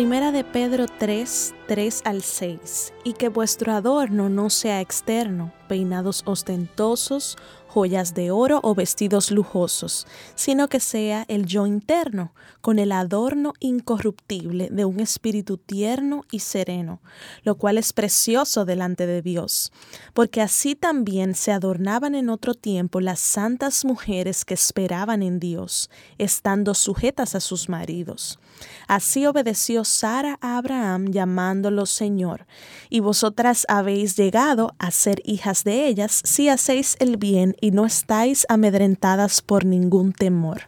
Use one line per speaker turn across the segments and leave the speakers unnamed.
Primera de Pedro 3, 3 al 6. Y que vuestro adorno no sea externo, peinados ostentosos, joyas de oro o vestidos lujosos, sino que sea el yo interno, con el adorno incorruptible de un espíritu tierno y sereno, lo cual es precioso delante de Dios, porque así también se adornaban en otro tiempo las santas mujeres que esperaban en Dios, estando sujetas a sus maridos. Así obedeció Sara a Abraham llamándolo Señor, y vosotras habéis llegado a ser hijas de ellas si hacéis el bien y no estáis amedrentadas por ningún temor.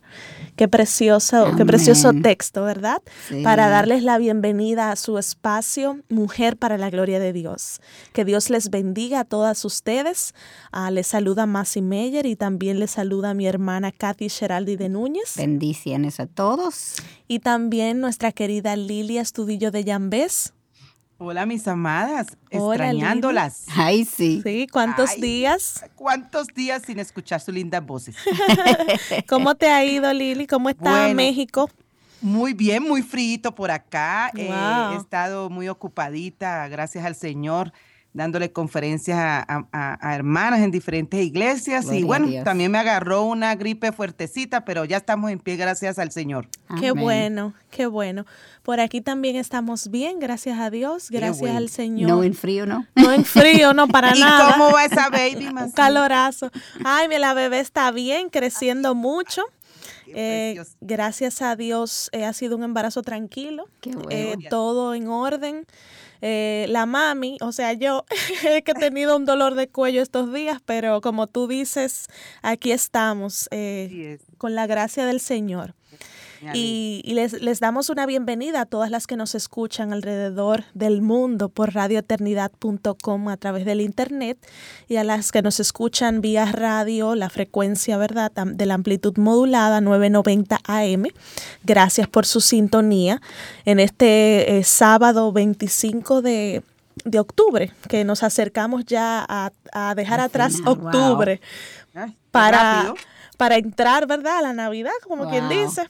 Qué precioso, qué precioso texto, ¿verdad? Para darles la bienvenida a su espacio, Mujer para la Gloria de Dios. Que Dios les bendiga a todas ustedes. Ah, les saluda Masi Meyer y también les saluda mi hermana Katy Geraldi de Núñez.
Bendiciones a todos.
Y también nuestra querida Lilia Estudillo de Yambés.
Hola, mis amadas, extrañándolas.
Ay, sí.
Sí, ¿cuántos días?
¿Cuántos días sin escuchar sus lindas voces?
¿Cómo te ha ido, Lili? ¿Cómo está México?
Muy bien, muy frío por acá. Eh, he estado muy ocupadita, gracias al Señor dándole conferencias a, hermanas en diferentes iglesias y bueno, también me agarró una gripe fuertecita, pero ya estamos en pie gracias al Señor.
Qué bueno, qué bueno. Por aquí también estamos bien, gracias a Dios, gracias al Señor.
No en frío, ¿no?
No en frío, no para nada.
¿Y cómo va esa baby?
Un calorazo. Ay, la bebé está bien, creciendo mucho. Eh, gracias a Dios eh, ha sido un embarazo tranquilo, eh, todo en orden. Eh, la mami, o sea, yo he tenido un dolor de cuello estos días, pero como tú dices, aquí estamos eh, con la gracia del Señor. Y, les, les, damos una bienvenida a todas las que nos escuchan alrededor del mundo por radioeternidad.com a través del internet y a las que nos escuchan vía radio, la frecuencia, ¿verdad?, de la amplitud modulada 990 AM. Gracias por su sintonía en este eh, sábado 25 de de octubre, que nos acercamos ya a, dejar atrás octubre para, para entrar, ¿verdad? A la Navidad, como quien dice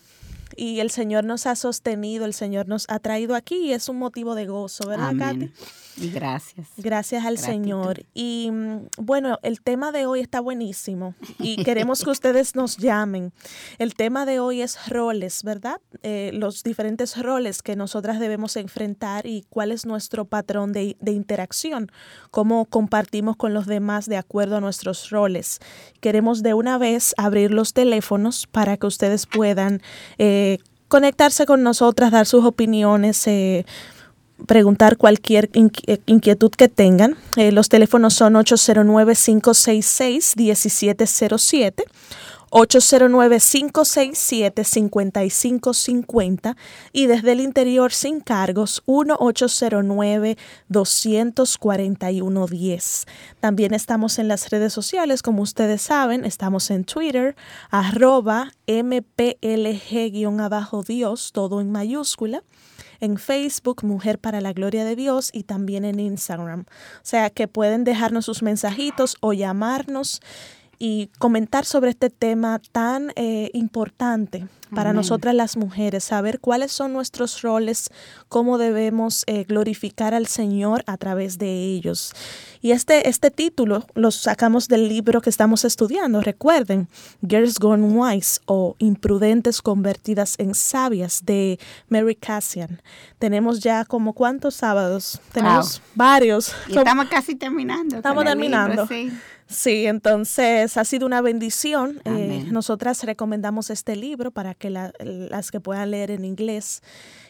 y el Señor nos ha sostenido, el Señor nos ha traído aquí y es un motivo de gozo, ¿verdad, Katy?
Y gracias.
Gracias al Señor. Y mm, bueno, el tema de hoy está buenísimo y queremos que ustedes nos llamen. El tema de hoy es roles, ¿verdad? Eh, los diferentes roles que nosotras debemos enfrentar y cuál es nuestro patrón de, interacción, cómo compartimos con los demás de acuerdo a nuestros roles. Queremos de una vez abrir los teléfonos para que ustedes puedan eh, conectarse con nosotras, dar sus opiniones. Eh, preguntar cualquier eh, inquietud que tengan. Eh, los teléfonos son 809-566-1707. 809-567-5550 y desde el interior sin cargos 1-809-241-10. También estamos en las redes sociales, como ustedes saben, estamos en Twitter, arroba mplg-dios, todo en mayúscula en Facebook, Mujer para la Gloria de Dios, y también en Instagram. O sea que pueden dejarnos sus mensajitos o llamarnos y comentar sobre este tema tan eh, importante para nosotras las mujeres, saber cuáles son nuestros roles, cómo debemos eh, glorificar al Señor a través de ellos. Y este, este título lo sacamos del libro que estamos estudiando, recuerden, Girls Gone Wise o Imprudentes convertidas en sabias de Mary Cassian. Tenemos ya como cuántos sábados, tenemos varios.
estamos casi terminando.
Estamos terminando. Sí, entonces ha sido una bendición. Eh, nosotras recomendamos este libro para que las que puedan leer en inglés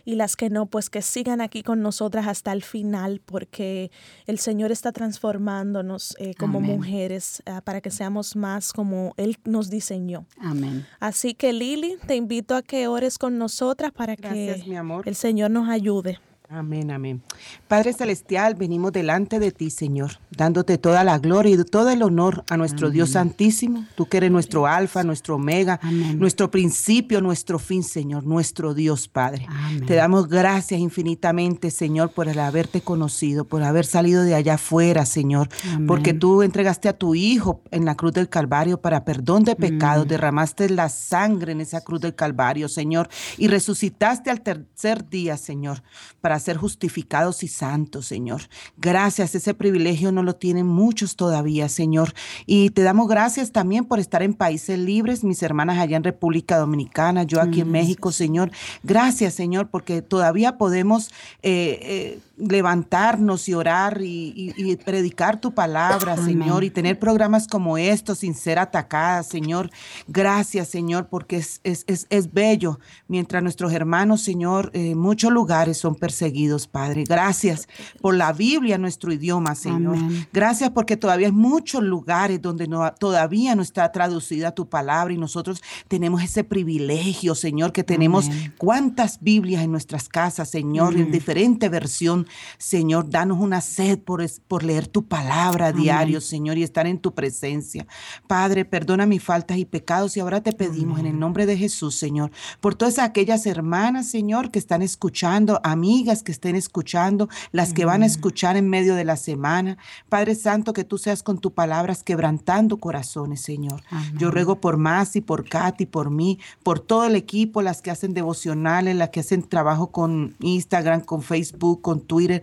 y las que no, pues que sigan aquí con nosotras hasta el final porque el Señor está transformándonos eh, como mujeres ah, para que seamos más como Él nos diseñó.
Amén.
Así que Lili, te invito a que ores con nosotras para que el Señor nos ayude.
Amén, amén. Padre Celestial, venimos delante de ti, Señor, dándote toda la gloria y todo el honor a nuestro Dios Santísimo. Tú que eres nuestro alfa, nuestro omega, nuestro principio, nuestro fin, Señor, nuestro Dios, Padre. Te damos gracias infinitamente, Señor, por el haberte conocido, por haber salido de allá afuera, Señor, porque tú entregaste a tu Hijo en la cruz del Calvario para perdón de pecados, mm. derramaste la sangre en esa cruz del Calvario, Señor, y resucitaste al tercer día, Señor, para ser justificados y santos, Señor. Gracias, ese privilegio no lo tienen muchos todavía, Señor. Y te damos gracias también por estar en países libres, mis hermanas allá en República Dominicana, yo aquí en México, Señor. Gracias, Señor, porque todavía podemos eh, eh, levantarnos y orar y, predicar tu palabra, Señor, y tener programas como estos sin ser atacadas, Señor. Gracias, Señor, porque es, es, es, bello mientras nuestros hermanos, Señor, en muchos lugares son perseguidos, Padre. Gracias por la Biblia, nuestro idioma, Señor. Gracias porque todavía hay muchos lugares donde no, todavía no está traducida tu palabra y nosotros tenemos ese privilegio, Señor, que tenemos cuántas Biblias en nuestras casas, Señor, en diferente versión Señor, danos una sed por, por leer tu palabra a diario, Señor, y estar en tu presencia. Padre, perdona mis faltas y pecados y ahora te pedimos en el nombre de Jesús, Señor, por todas aquellas hermanas, Señor, que están escuchando, amigas que estén escuchando, las que van a escuchar en medio de la semana. Padre Santo, que tú seas con tus palabras quebrantando corazones, Señor. Yo ruego por y por Katy, por mí, por todo el equipo, las que hacen devocionales, las que hacen trabajo con Instagram, con Facebook, con Twitter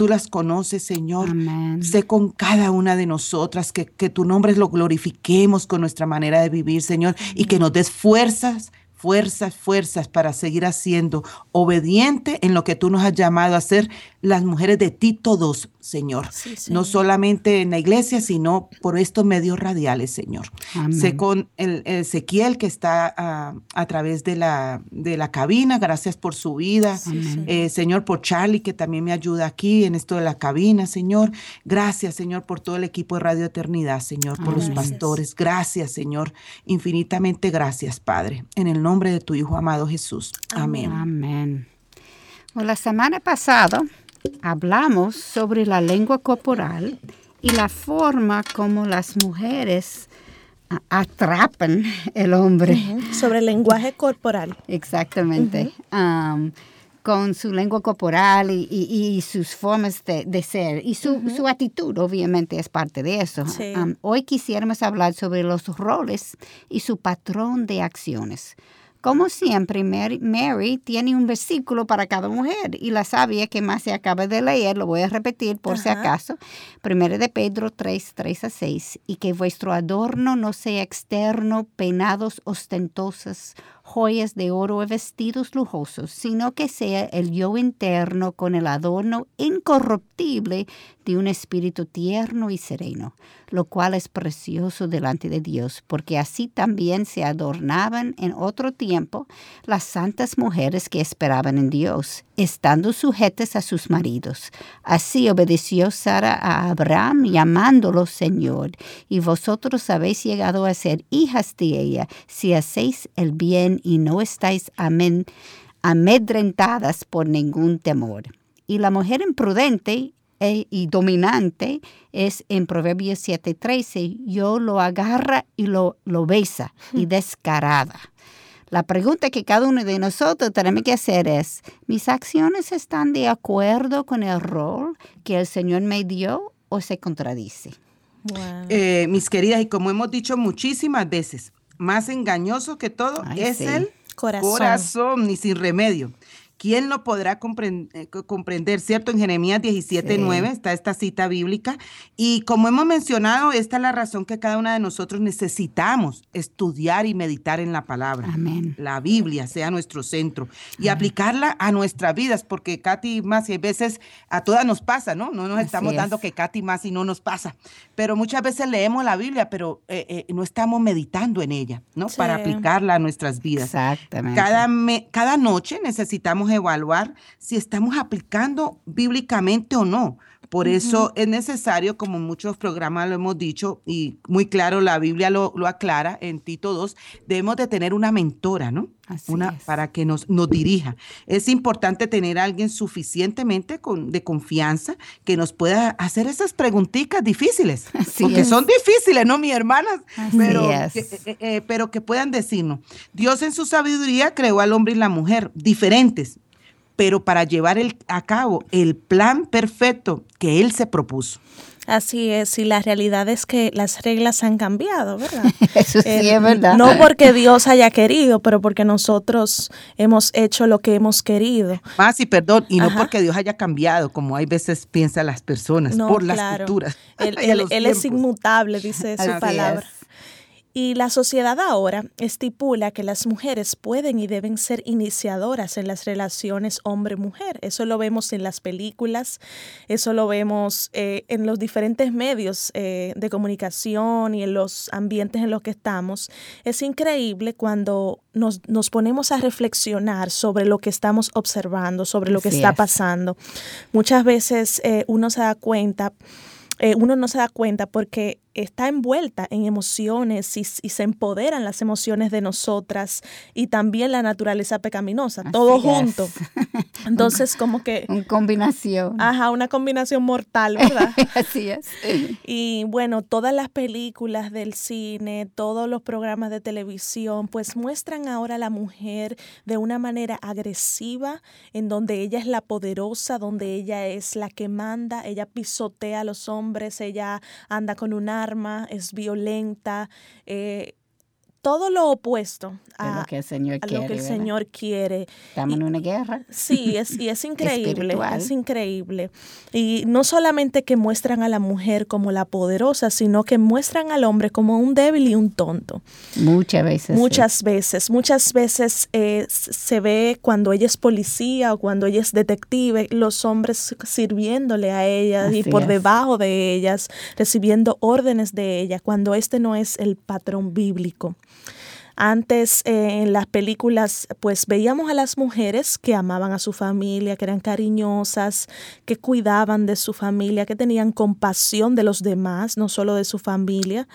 Tú las conoces, Señor. Sé con cada una de nosotras que, que tu nombre lo glorifiquemos con nuestra manera de vivir, Señor, y que nos des fuerzas fuerzas, fuerzas para seguir haciendo obediente en lo que tú nos has llamado a hacer las mujeres de ti todos, Señor. No solamente en la iglesia, sino por estos medios radiales, Señor. Sé con el, Ezequiel que está a, través de la, de la cabina, gracias por su vida. Eh, señor, por Charlie que también me ayuda aquí en esto de la cabina, Señor. Gracias, Señor, por todo el equipo de Radio Eternidad, Señor, por los pastores. Gracias, Señor. Infinitamente gracias, Padre. En el nombre de tu Hijo amado Jesús. Amén.
Amén. la semana pasada hablamos sobre la lengua corporal y la forma como las mujeres atrapan el hombre.
Sobre el lenguaje corporal.
Exactamente. con su lengua corporal y, sus formas de, ser. Y su, su, actitud, obviamente, es parte de eso. hoy quisiéramos hablar sobre los roles y su patrón de acciones. Como siempre, Mary, tiene un versículo para cada mujer y la sabia que más se acaba de leer, lo voy a repetir por si acaso, primero de Pedro 3, 3 a 6, y que vuestro adorno no sea externo, peinados ostentosos joyas de oro y vestidos lujosos, sino que sea el yo interno con el adorno incorruptible de un espíritu tierno y sereno, lo cual es precioso delante de Dios, porque así también se adornaban en otro tiempo las santas mujeres que esperaban en Dios, estando sujetas a sus maridos. Así obedeció Sara a Abraham llamándolo Señor, y vosotros habéis llegado a ser hijas de ella si hacéis el bien y no estáis amedrentadas por ningún temor. Y la mujer imprudente e, y dominante es en Proverbios 7:13, yo lo agarra y lo, lo besa y descarada. La pregunta que cada uno de nosotros tenemos que hacer es, ¿mis acciones están de acuerdo con el rol que el Señor me dio o se contradice?
Eh, mis queridas, y como hemos dicho muchísimas veces, más engañoso que todo es el corazón. corazón, ni sin remedio. ¿Quién lo podrá eh, comprender, cierto? En Jeremías 17, 9 está esta cita bíblica. Y como hemos mencionado, esta es la razón que cada una de nosotros necesitamos estudiar y meditar en la palabra. Amén. La Biblia sea nuestro centro y aplicarla a nuestras vidas, porque Katy más y a veces a todas nos pasa, ¿no? No nos estamos dando que Katy más y no nos pasa. Pero muchas veces leemos la Biblia, pero eh, eh, no estamos meditando en ella, ¿no? Para aplicarla a nuestras vidas. Exactamente. Cada, cada noche necesitamos evaluar si estamos aplicando bíblicamente o no, Por eso es necesario, como muchos programas lo hemos dicho, y muy claro la Biblia lo, aclara en Tito 2, debemos de tener una mentora, ¿no? una, para que nos, nos dirija. Es importante tener a alguien suficientemente con, de confianza que nos pueda hacer esas preguntitas difíciles, porque son difíciles, ¿no, mi hermanas? Pero, que, eh, eh, pero que puedan decirnos, Dios en su sabiduría creó al hombre y la mujer diferentes, pero para llevar el, a cabo el plan perfecto que Él se propuso.
Así es, y la realidad es que las reglas han cambiado, ¿verdad?
Eso sí es verdad.
No porque Dios haya querido, pero porque nosotros hemos hecho lo que hemos querido.
Más y perdón, y no porque Dios haya cambiado, como hay veces piensan las personas, por las culturas.
Él, él es inmutable, dice su palabra. Y la sociedad ahora estipula que las mujeres pueden y deben ser iniciadoras en las relaciones hombre-mujer. Eso lo vemos en las películas, eso lo vemos eh, en los diferentes medios eh, de comunicación y en los ambientes en los que estamos. Es increíble cuando nos, ponemos a reflexionar sobre lo que estamos observando, sobre lo que está pasando. Muchas veces eh, uno se da cuenta, uno no se da cuenta porque está envuelta en emociones y, se empoderan las emociones de nosotras y también la naturaleza pecaminosa, todo junto. Entonces, como que...
Una combinación.
Ajá, una combinación mortal, ¿verdad?
Así es.
Y bueno, todas las películas del cine, todos los programas de televisión, pues muestran ahora a la mujer de una manera agresiva, en donde ella es la poderosa, donde ella es la que manda, ella pisotea a los hombres, ella anda con un arma, es violenta, eh, todo lo opuesto a,
lo que el Señor, quiere,
lo que el Señor quiere.
Estamos en una guerra.
Sí, es, y es increíble, es increíble. Y no solamente que muestran a la mujer como la poderosa, sino que muestran al hombre como un débil y un tonto.
Muchas veces.
Muchas veces, muchas veces eh, se ve cuando ella es policía o cuando ella es detective, los hombres sirviéndole a ella y por debajo de ellas, recibiendo órdenes de ella, cuando este no es el patrón bíblico. Antes eh, en las películas pues veíamos a las mujeres que amaban a su familia, que eran cariñosas, que cuidaban de su familia, que tenían compasión de los demás, no solo de su familia,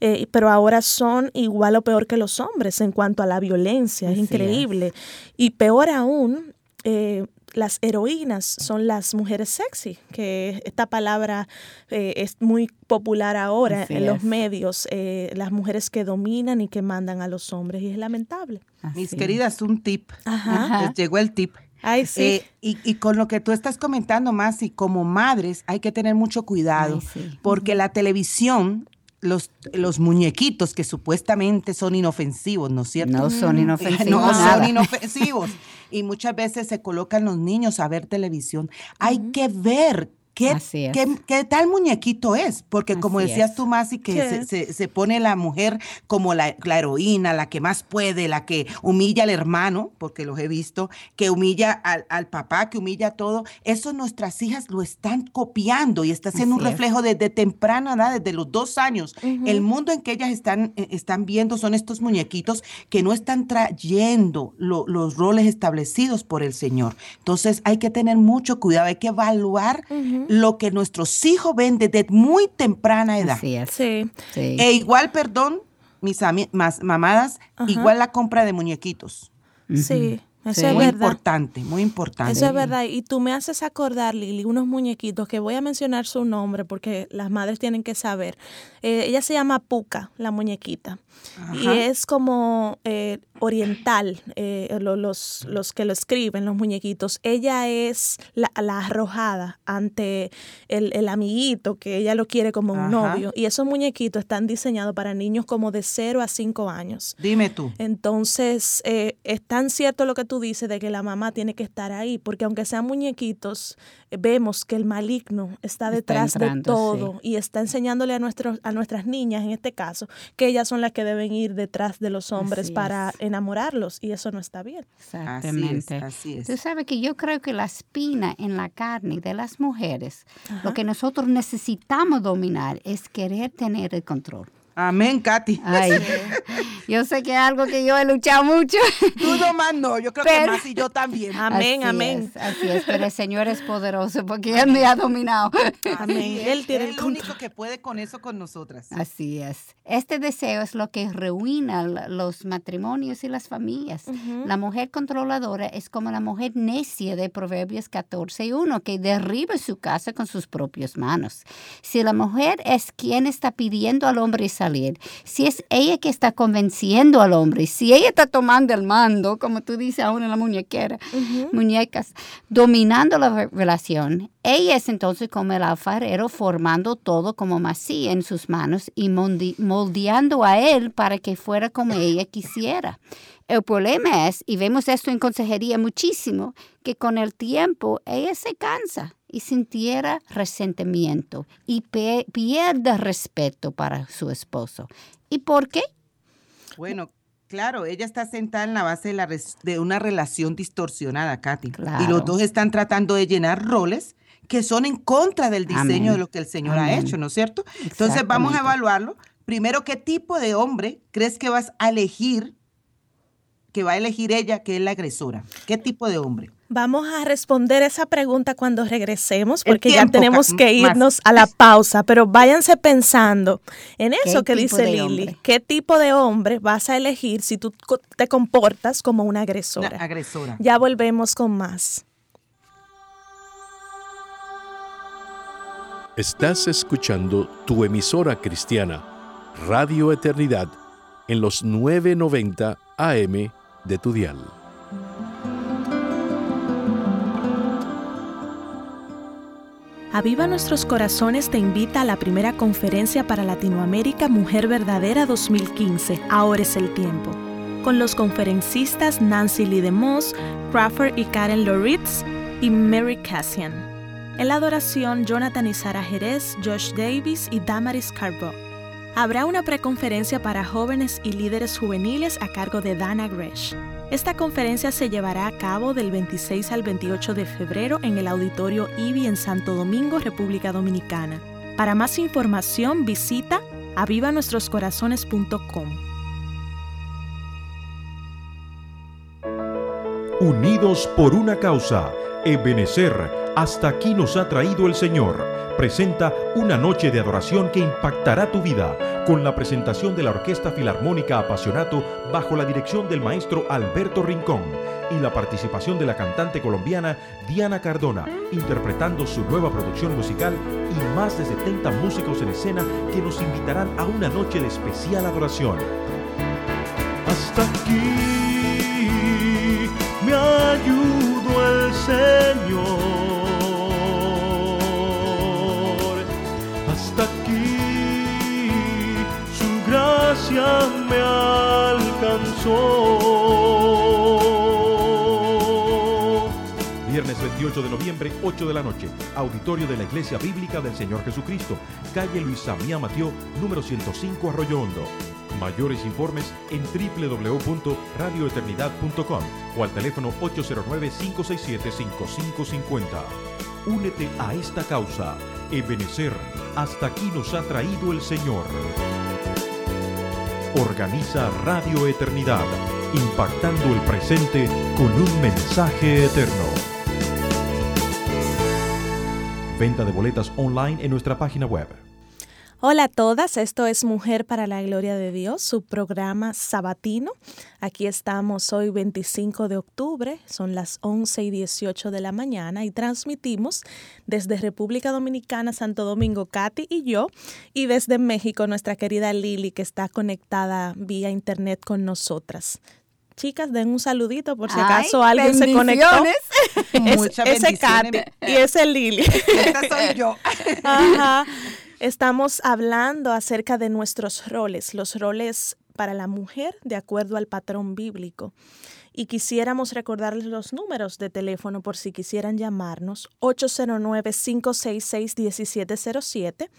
eh, pero ahora son igual o peor que los hombres en cuanto a la violencia, es increíble. Y peor aún, eh, las heroínas son las mujeres sexy, que esta palabra eh, es muy popular ahora en los medios, eh, las mujeres que dominan y que mandan a los hombres, y es lamentable.
Mis queridas, un tip. Les llegó el tip.
Ay, sí.
Eh, y, con lo que tú estás comentando más, y como madres hay que tener mucho cuidado, porque la televisión los, los muñequitos que supuestamente son inofensivos, ¿no es cierto?
No son inofensivos.
No son inofensivos. Y muchas veces se colocan los niños a ver televisión. Hay que ver ¿Qué, ¿qué, tal muñequito es? Porque como decías tú, Masi, que se, se, pone la mujer como la, heroína, la que más puede, la que humilla al hermano, porque los he visto, que humilla al, papá, que humilla todo. Eso nuestras hijas lo están copiando y está haciendo un reflejo desde temprana edad, desde los dos años. El mundo en que ellas están, eh, están viendo son estos muñequitos que no están trayendo los roles establecidos por el Señor. Entonces hay que tener mucho cuidado, hay que evaluar lo que nuestros hijos ven desde muy temprana edad.
Así es.
Sí.
E igual, perdón, mis mamadas, igual la compra de muñequitos.
Sí.
Eso es
muy
importante, muy importante.
Eso es verdad. Y tú me haces acordar, Lili, unos muñequitos que voy a mencionar su nombre porque las madres tienen que saber. Eh, ella se llama Puka, la muñequita. Y es como eh, oriental, eh, los, los que lo escriben, los muñequitos. Ella es la, arrojada ante el, amiguito que ella lo quiere como un novio. Y esos muñequitos están diseñados para niños como de 0 a 5 años.
Dime tú.
Entonces, eh, es tan cierto lo que tú dices de que la mamá tiene que estar ahí, porque aunque sean muñequitos, vemos que el maligno está detrás de todo y está enseñándole a, nuestros, a nuestras niñas, en este caso, que ellas son las que deben ir detrás de los hombres para enamorarlos y eso no está bien.
Exactamente. Así es, Tú sabes que yo creo que la espina en la carne de las mujeres, lo que nosotros necesitamos dominar es querer tener el control.
Amén, Katy.
Yo sé que es algo que yo he luchado mucho.
Tú más no, yo creo que más y yo también.
Amén, amén.
así es, pero el Señor es poderoso porque Él me ha dominado.
Amén. Él tiene el, único que puede con eso con nosotras.
Así es. Este deseo es lo que ruina los matrimonios y las familias. La mujer controladora es como la mujer necia de Proverbios 14 y 1, que derriba su casa con sus propias manos. Si la mujer es quien está pidiendo al hombre salir, si es ella que está convenciendo al hombre, si ella está tomando el mando, como tú dices aún en la muñequera, muñecas, dominando la relación, ella es entonces como el alfarero formando todo como masía en sus manos y moldeando a él para que fuera como ella quisiera. El problema es, y vemos esto en consejería muchísimo, que con el tiempo ella se cansa y sintiera resentimiento y pierde respeto para su esposo. ¿Y por qué?
Bueno, Claro, ella está sentada en la base de, la de una relación distorsionada, Katy. Y los dos están tratando de llenar roles que son en contra del diseño de lo que el Señor ha hecho, ¿no es cierto? Entonces vamos a evaluarlo. Primero, ¿qué tipo de hombre crees que vas a elegir, que va a elegir ella, que es la agresora? ¿Qué tipo de hombre?
Vamos a responder esa pregunta cuando regresemos, porque ya tenemos que irnos a la pausa, pero váyanse pensando en eso que dice Lili. ¿Qué tipo de hombre vas a elegir si tú te comportas como una agresora?
Una agresora.
Ya volvemos con más.
Estás escuchando tu emisora cristiana, Radio Eternidad, en los 990 AM de tu dial.
Aviva Nuestros Corazones te invita a la primera conferencia para Latinoamérica Mujer Verdadera 2015. Ahora es el tiempo. Con los conferencistas Nancy Lee DeMoss, Crawford y Karen Loritz y Mary Cassian. En la adoración, Jonathan y Sara Jerez, Josh Davis y Damaris Carbo. Habrá una preconferencia para jóvenes y líderes juveniles a cargo de Dana Gresh. Esta conferencia se llevará a cabo del 26 al 28 de febrero en el Auditorio IBI en Santo Domingo, República Dominicana. Para más información visita avivanuestroscorazones.com.
Unidos por una causa, Ebenecer hasta aquí nos ha traído el Señor. Presenta una noche de adoración que impactará tu vida con la presentación de la Orquesta Filarmónica Apasionato bajo la dirección del maestro Alberto Rincón y la participación de la cantante colombiana Diana Cardona, interpretando su nueva producción musical y más de 70 músicos en escena que nos invitarán a una noche de especial adoración. Hasta aquí me ayudo el Señor. gracia me alcanzó. Viernes 28 de noviembre, 8 de la noche, auditorio de la Iglesia Bíblica del Señor Jesucristo, calle Luis Samía Matió, número 105 Arroyo Hondo. Mayores informes en www.radioeternidad.com o al teléfono 809-567-5550. Únete a esta causa. Ebenecer, hasta aquí nos ha traído el Señor. Organiza Radio Eternidad, impactando el presente con un mensaje eterno. Venta de boletas online en nuestra página web.
Hola a todas, esto es Mujer para la Gloria de Dios, su programa sabatino. Aquí estamos hoy 25 de octubre, son las 11 y 18 de la mañana y transmitimos desde República Dominicana, Santo Domingo, Katy y yo, y desde México nuestra querida Lili que está conectada vía internet con nosotras. Chicas, den un saludito por si acaso alguien se conectó.
Muchas ese Katy
y ese Lili.
Esta soy yo.
Ajá. Estamos hablando acerca de nuestros roles, los roles para la mujer de acuerdo al patrón bíblico. Y quisiéramos recordarles los números de teléfono por si quisieran llamarnos 809-566-1707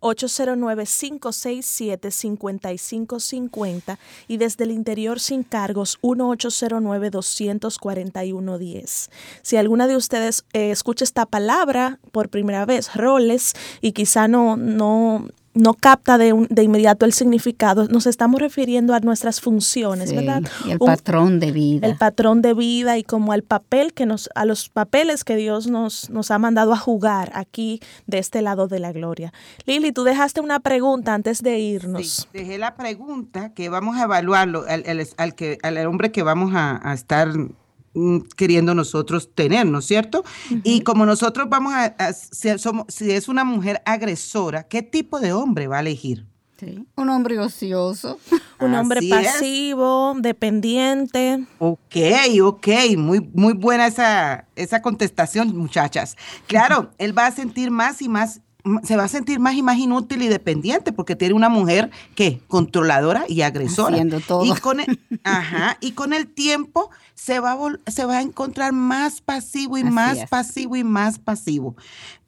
809-567-5550 y desde el interior sin cargos 1809-241-10. Si alguna de ustedes eh, escucha esta palabra por primera vez, roles, y quizá no, no no capta de, de, inmediato el significado, nos estamos refiriendo a nuestras funciones, ¿verdad?
Y el patrón de vida.
El patrón de vida y como al papel que nos, a los papeles que Dios nos, nos ha mandado a jugar aquí de este lado de la gloria. Lili, tú dejaste una pregunta antes de irnos.
Sí, dejé la pregunta que vamos a evaluarlo, al, al, que, al hombre que vamos a, a estar queriendo nosotros tener, ¿no es cierto? Y como nosotros vamos a, si, somos, si es una mujer agresora, ¿qué tipo de hombre va a elegir?
Sí. Un hombre ocioso.
Un hombre pasivo, dependiente.
Ok, ok, muy, muy buena esa, esa contestación, muchachas. Claro, él va a sentir más y más se va a sentir más y más inútil y dependiente porque tiene una mujer que controladora y agresora.
todo.
Y con el, ajá, y con el tiempo se va, a se va a encontrar más pasivo y más pasivo y más pasivo.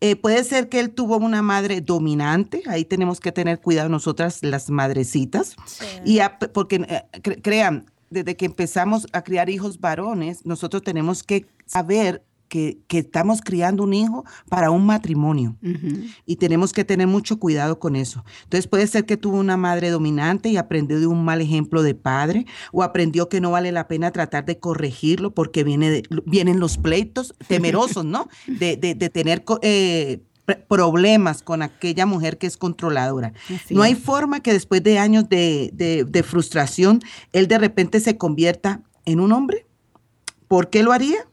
Eh, puede ser que él tuvo una madre dominante, ahí tenemos que tener cuidado nosotras las madrecitas. Y porque eh, crean, desde que empezamos a criar hijos varones, nosotros tenemos que saber que, estamos criando un hijo para un matrimonio y tenemos que tener mucho cuidado con eso. Entonces puede ser que tuvo una madre dominante y aprendió de un mal ejemplo de padre o aprendió que no vale la pena tratar de corregirlo porque viene vienen los pleitos temerosos, ¿no? De, tener... Eh, problemas con aquella mujer que es controladora. no hay forma que después de años de, de, frustración, él de repente se convierta en un hombre. ¿Por qué lo haría?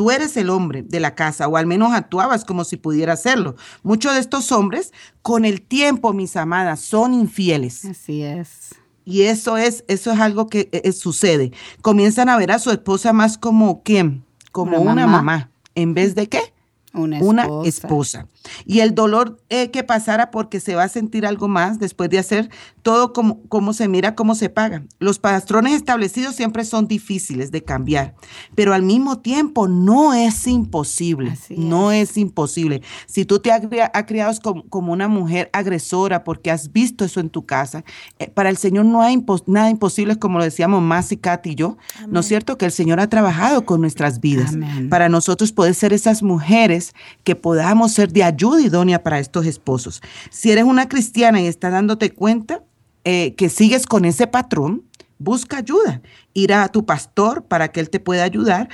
Tú eres el hombre de la casa, o al menos actuabas como si pudiera hacerlo. Muchos de estos hombres, con el tiempo, mis amadas, son infieles.
Así es.
Y eso es, eso es algo que eh, sucede. Comienzan a ver a su esposa más como quién, como una, mamá. ¿En vez de qué? Una esposa. Y el dolor eh, que pasara porque se va a sentir algo más después de hacer todo como, como se mira, cómo se paga. Los patrones establecidos siempre son difíciles de cambiar, pero al mismo tiempo no es imposible. no es. imposible. Si tú te has criado como, una mujer agresora porque has visto eso en tu casa, eh, para el Señor no hay nada imposible, como lo decíamos más y Kat y yo. ¿No es cierto? Que el Señor ha trabajado con nuestras vidas. Para nosotros poder ser esas mujeres que podamos ser de ayuda idónea para estos esposos. Si eres una cristiana y estás dándote cuenta eh, que sigues con ese patrón, busca ayuda. Ir a tu pastor para que él te pueda ayudar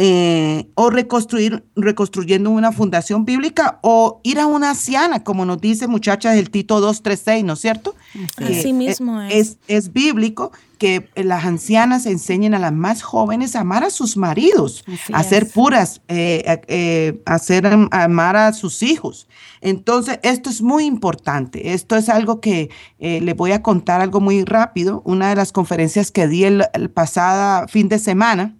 eh, o reconstruir, reconstruyendo una fundación bíblica o ir a una anciana, como nos dice muchachas del Tito 236, ¿no es cierto?
Así mismo
es. es. es. bíblico que las ancianas enseñen a las más jóvenes a amar a sus maridos, a ser puras, eh, eh, a, hacer, amar a sus hijos. Entonces, esto es muy importante. Esto es algo que le voy a contar algo muy rápido. Una de las conferencias que di el, el pasado fin de semana,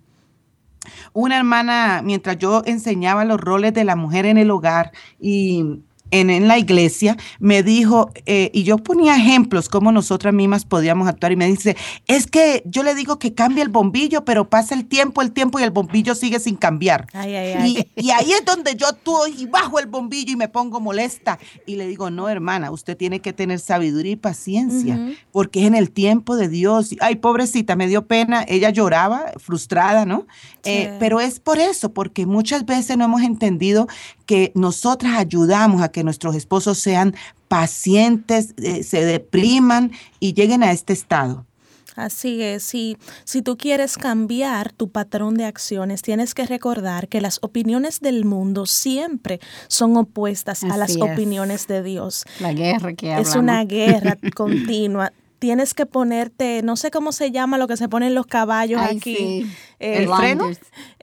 una hermana, mientras yo enseñaba los roles de la mujer en el hogar y en, la iglesia, me dijo, eh, y yo ponía ejemplos cómo nosotras mismas podíamos actuar, y me dice, es que yo le digo que cambie el bombillo, pero pasa el tiempo, el tiempo, y el bombillo sigue sin cambiar. Y, y, ahí es donde yo actúo y bajo el bombillo y me pongo molesta. Y le digo, no, hermana, usted tiene que tener sabiduría y paciencia, porque es en el tiempo de Dios. Ay, pobrecita, me dio pena, ella lloraba, frustrada, ¿no? Eh, pero es por eso, porque muchas veces no hemos entendido que nosotras ayudamos a que nuestros esposos sean pacientes, eh, se depriman y lleguen a este estado.
Así es, si, si tú quieres cambiar tu patrón de acciones, tienes que recordar que las opiniones del mundo siempre son opuestas a las opiniones de Dios.
La guerra que
hablamos. Es una guerra continua tienes que ponerte, no sé cómo se llama lo que se ponen los caballos aquí.
Eh, ¿El freno?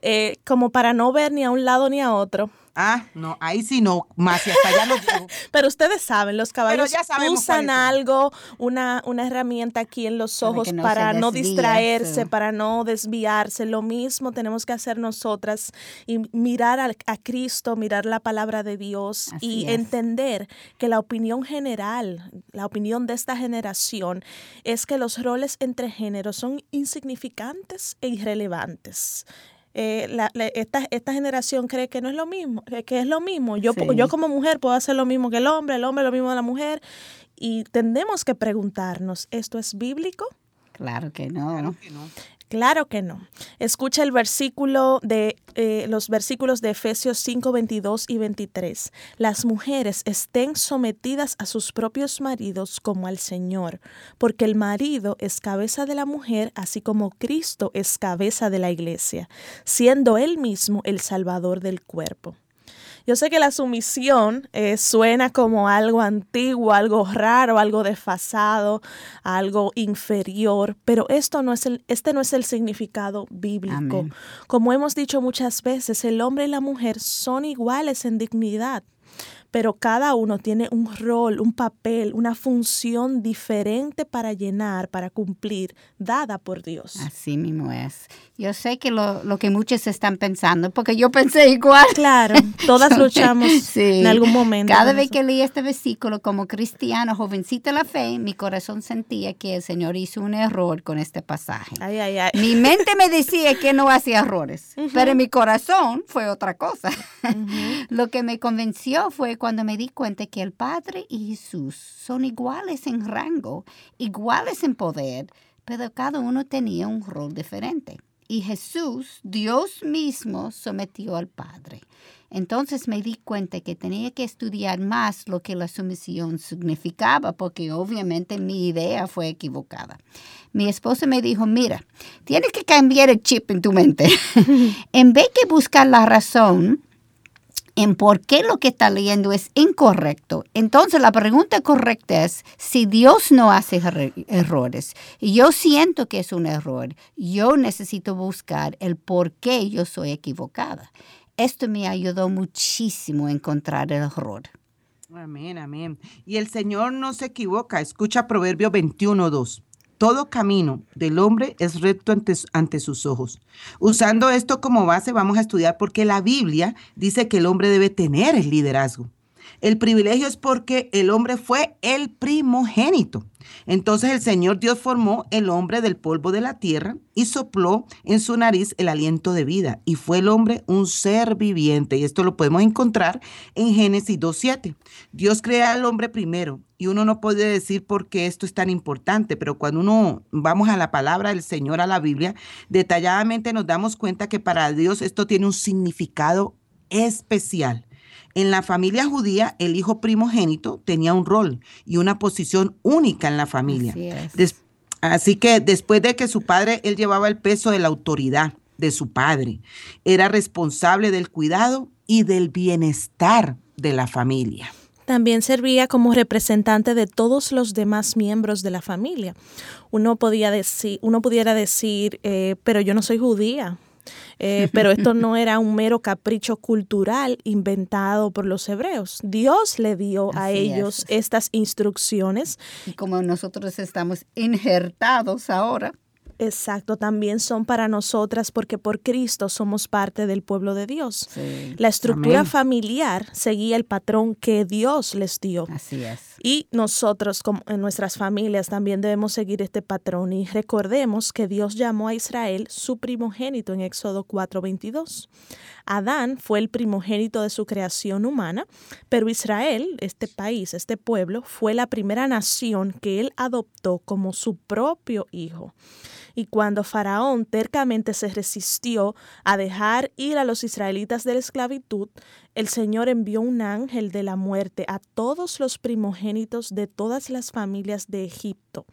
Eh, como para no ver ni a un lado ni a otro.
Ah, no, ahí sí no, más y hasta allá no llego.
Pero ustedes saben, los caballos usan algo, una, una herramienta aquí en los ojos para, no distraerse, para no desviarse. Lo mismo tenemos que hacer nosotras y mirar a, Cristo, mirar la palabra de Dios y entender que la opinión general, la opinión de esta generación es que los roles entre géneros son insignificantes e irrelevantes. Eh, esta, esta, generación cree que no es lo mismo, que, es lo mismo. Yo, yo como mujer puedo hacer lo mismo que el hombre, el hombre lo mismo de la mujer. Y tendemos que preguntarnos, ¿esto es bíblico?
Claro que no.
Claro que no. Escucha el versículo de eh, los versículos de Efesios 5, 22 y 23. Las mujeres estén sometidas a sus propios maridos como al Señor, porque el marido es cabeza de la mujer, así como Cristo es cabeza de la iglesia, siendo él mismo el Salvador del cuerpo. Yo sé que la sumisión eh, suena como algo antiguo, algo raro, algo desfasado, algo inferior, pero esto no es el, este no es el significado bíblico. Como hemos dicho muchas veces, el hombre y la mujer son iguales en dignidad pero cada uno tiene un rol, un papel, una función diferente para llenar, para cumplir, dada por Dios.
Así mismo es. Yo sé que lo, lo que muchos están pensando, porque yo pensé igual.
Claro, todas luchamos en algún momento.
Cada vez que leí este versículo como cristiano, jovencita la fe, mi corazón sentía que el Señor hizo un error con este pasaje.
Ay, ay, ay.
Mi mente me decía que no hacía errores, pero mi corazón fue otra cosa. Lo que me convenció fue cuando me di cuenta que el Padre y Jesús son iguales en rango, iguales en poder, pero cada uno tenía un rol diferente. Y Jesús, Dios mismo, sometió al Padre. Entonces me di cuenta que tenía que estudiar más lo que la sumisión significaba, porque obviamente mi idea fue equivocada. Mi esposa me dijo, mira, tienes que cambiar el chip en tu mente. en vez de buscar la razón, en por qué lo que está leyendo es incorrecto. Entonces la pregunta correcta es, si Dios no hace errores yo siento que es un error, yo necesito buscar el por qué yo soy equivocada. Esto me ayudó muchísimo a encontrar el error.
Amén, amén. Y el Señor no se equivoca. Escucha Proverbio 21, 2. Todo camino del hombre es recto ante, sus ojos. Usando esto como base, vamos a estudiar por qué la Biblia dice que el hombre debe tener el liderazgo. El privilegio es porque el hombre fue el primogénito. Entonces el Señor Dios formó el hombre del polvo de la tierra y sopló en su nariz el aliento de vida. Y fue el hombre un ser viviente. Y esto lo podemos encontrar en Génesis 2.7. Dios crea al hombre primero. Y uno no puede decir por qué esto es tan importante, pero cuando uno vamos a la palabra del Señor, a la Biblia, detalladamente nos damos cuenta que para Dios esto tiene un significado especial. En la familia judía, el hijo primogénito tenía un rol y una posición única en la familia. Así, que después de que su padre, él llevaba el peso de la autoridad de su padre, era responsable del cuidado y del bienestar de la familia.
También servía como representante de todos los demás miembros de la familia. Uno podía decir, uno pudiera decir, eh, pero yo no soy judía, eh, pero esto no era un mero capricho cultural inventado por los hebreos. Dios le dio a ellos estas instrucciones.
Y como nosotros estamos injertados ahora
Exacto, también son para nosotras porque por Cristo somos parte del pueblo de Dios. La estructura familiar seguía el patrón que Dios les dio.
Así es.
Y nosotros, como en nuestras familias, también debemos seguir este patrón. Y recordemos que Dios llamó a Israel su primogénito en Éxodo 4:22. Adán fue el primogénito de su creación humana, pero Israel, este país, este pueblo, fue la primera nación que él adoptó como su propio hijo. Y cuando Faraón tercamente se resistió a dejar ir a los israelitas de la esclavitud, el Señor envió un ángel de la muerte a todos los primogénitos de todas las familias de Egipto.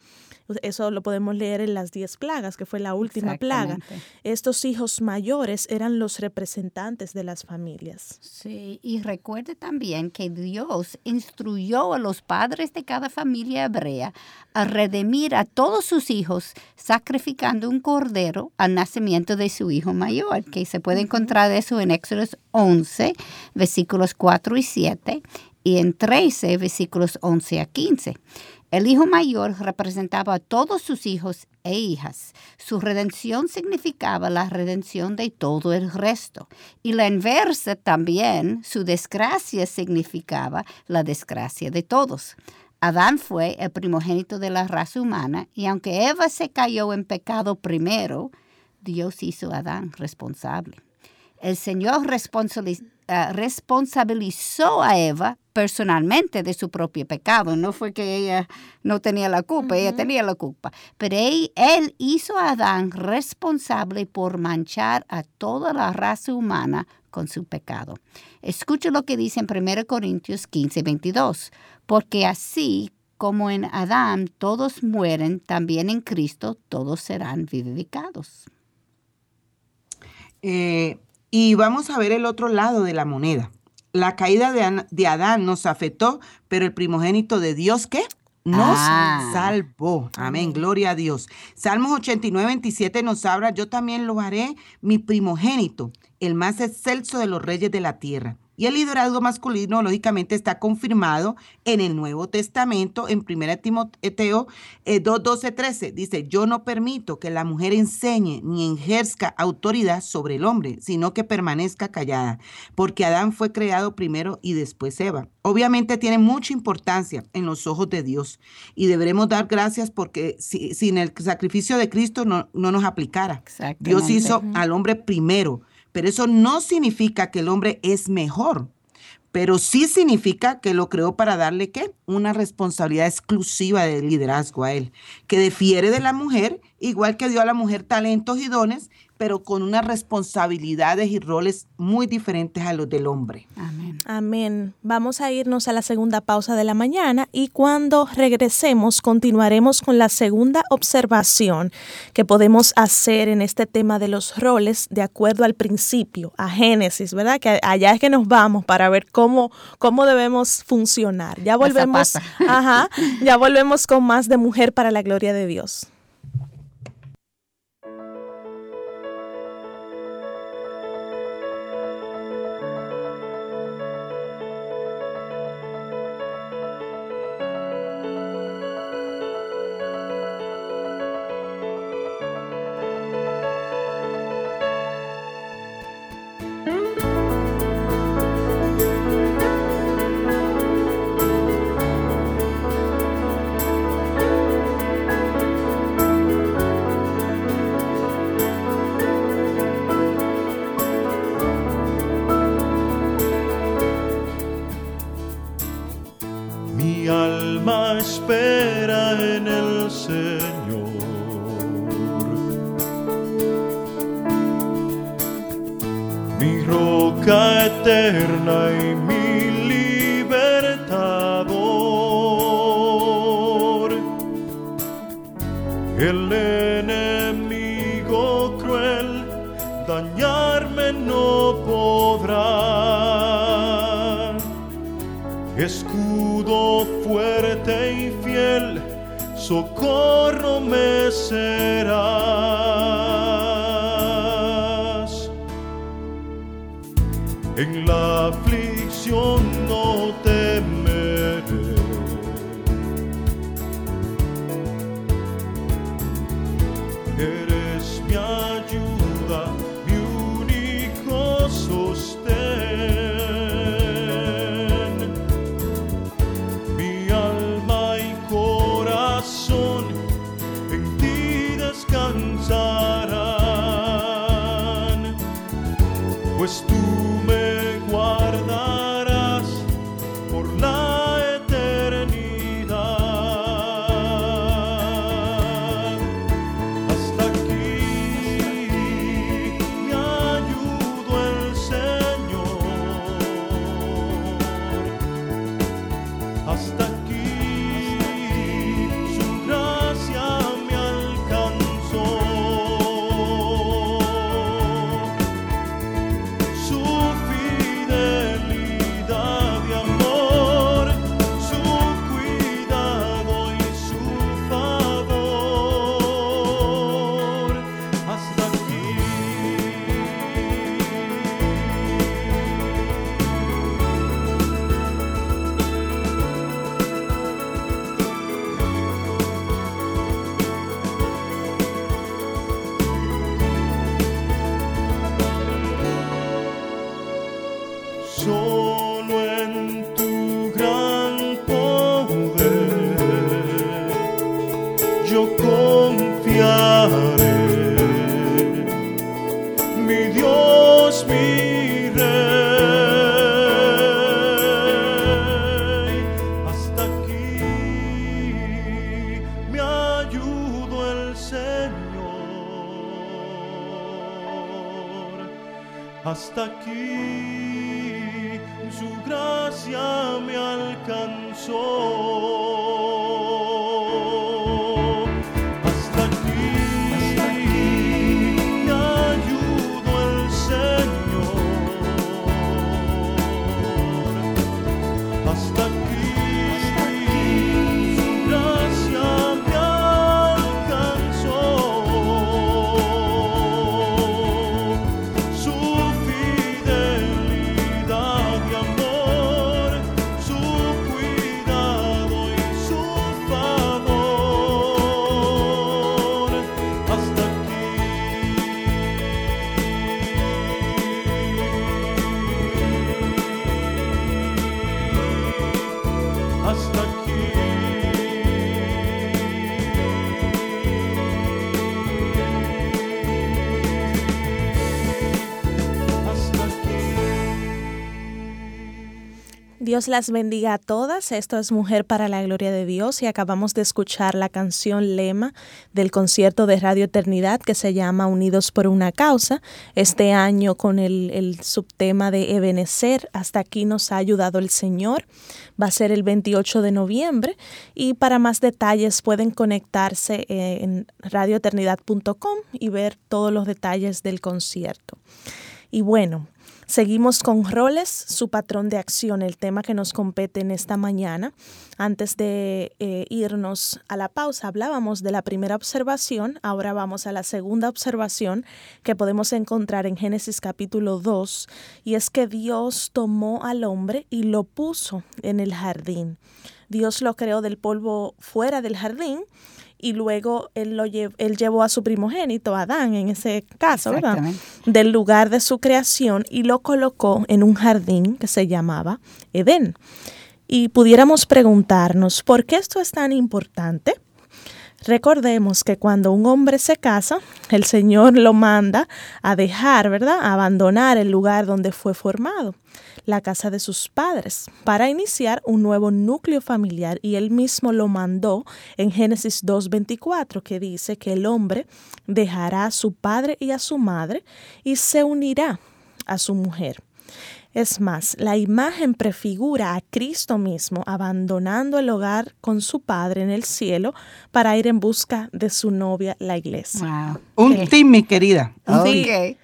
Eso lo podemos leer en las diez plagas, que fue la última plaga. Estos hijos mayores eran los representantes de las familias.
Sí, y recuerde también que Dios instruyó a los padres de cada familia hebrea a redimir a todos sus hijos sacrificando un cordero al nacimiento de su hijo mayor, que se puede encontrar eso en Éxodo 11, versículos 4 y 7, y en 13, versículos 11 a 15. El hijo mayor representaba a todos sus hijos e hijas. Su redención significaba la redención de todo el resto. Y la inversa también, su desgracia significaba la desgracia de todos. Adán fue el primogénito de la raza humana y aunque Eva se cayó en pecado primero, Dios hizo a Adán responsable. El Señor eh, responsabilizó a Eva personalmente de su propio pecado. No fue que ella no tenía la culpa, ella tenía la culpa. Pero él, él, hizo a Adán responsable por manchar a toda la raza humana con su pecado. Escuche lo que dice en 1 Corintios 15, 22. Porque así como en Adán todos mueren, también en Cristo todos serán vivificados.
Eh, y vamos a ver el otro lado de la moneda. La caída de, Adán nos afectó, pero el primogénito de Dios, ¿qué? Nos ah. salvó. Amén. Gloria a Dios. Salmos 89, 27 nos habla, yo también lo haré, mi primogénito, el más excelso de los reyes de la tierra. Y el liderazgo masculino, lógicamente, está confirmado en el Nuevo Testamento, en 1 Timoteo 2, 12, 13. Dice, yo no permito que la mujer enseñe ni ejerzca autoridad sobre el hombre, sino que permanezca callada, porque Adán fue creado primero y después Eva. Obviamente tiene mucha importancia en los ojos de Dios y deberemos dar gracias porque sin el sacrificio de Cristo no, no nos aplicara. Dios hizo al hombre primero pero eso no significa que el hombre es mejor, pero sí significa que lo creó para darle qué? Una responsabilidad exclusiva de liderazgo a él, que difiere de la mujer, igual que dio a la mujer talentos y dones, pero con unas responsabilidades y roles muy diferentes a los del hombre.
Amén. Amén. Vamos a irnos a la segunda pausa de la mañana y cuando regresemos continuaremos con la segunda observación que podemos hacer en este tema de los roles de acuerdo al principio, a Génesis, ¿verdad? Que allá es que nos vamos para ver cómo, cómo debemos funcionar. Ya volvemos, ajá, ya volvemos con más de mujer para la gloria de Dios.
Dios las bendiga a todas. Esto es Mujer para la Gloria de Dios y acabamos de escuchar la canción lema del concierto de Radio Eternidad que se llama Unidos por una causa. Este año con el, subtema de Ebenecer, hasta aquí nos ha ayudado el Señor. Va a ser el 28 de noviembre y para más detalles pueden conectarse eh, en radioeternidad.com y ver todos los detalles del concierto. Y bueno, Seguimos con roles, su patrón de acción, el tema que nos compete en esta mañana. Antes de eh, irnos a la pausa, hablábamos de la primera observación, ahora vamos a la segunda observación que podemos encontrar en Génesis capítulo 2, y es que Dios tomó al hombre y lo puso en el jardín. Dios lo creó del polvo fuera del jardín y luego él, lo él llevó a su primogénito, Adán, en ese caso, ¿verdad? Del lugar de su creación y lo colocó en un jardín que se llamaba Edén. Y pudiéramos preguntarnos, ¿por qué esto es tan importante? Recordemos que cuando un hombre se casa, el Señor lo manda a dejar, ¿verdad? A abandonar el lugar donde fue formado la casa de sus padres para iniciar un nuevo núcleo familiar y él mismo lo mandó en Génesis 2.24 que dice que el hombre dejará a su padre y a su madre y se unirá a su mujer. Es más, la imagen prefigura a Cristo mismo abandonando el hogar con su Padre en el cielo para ir en busca de su novia, la iglesia.
Un team, mi querida. Okay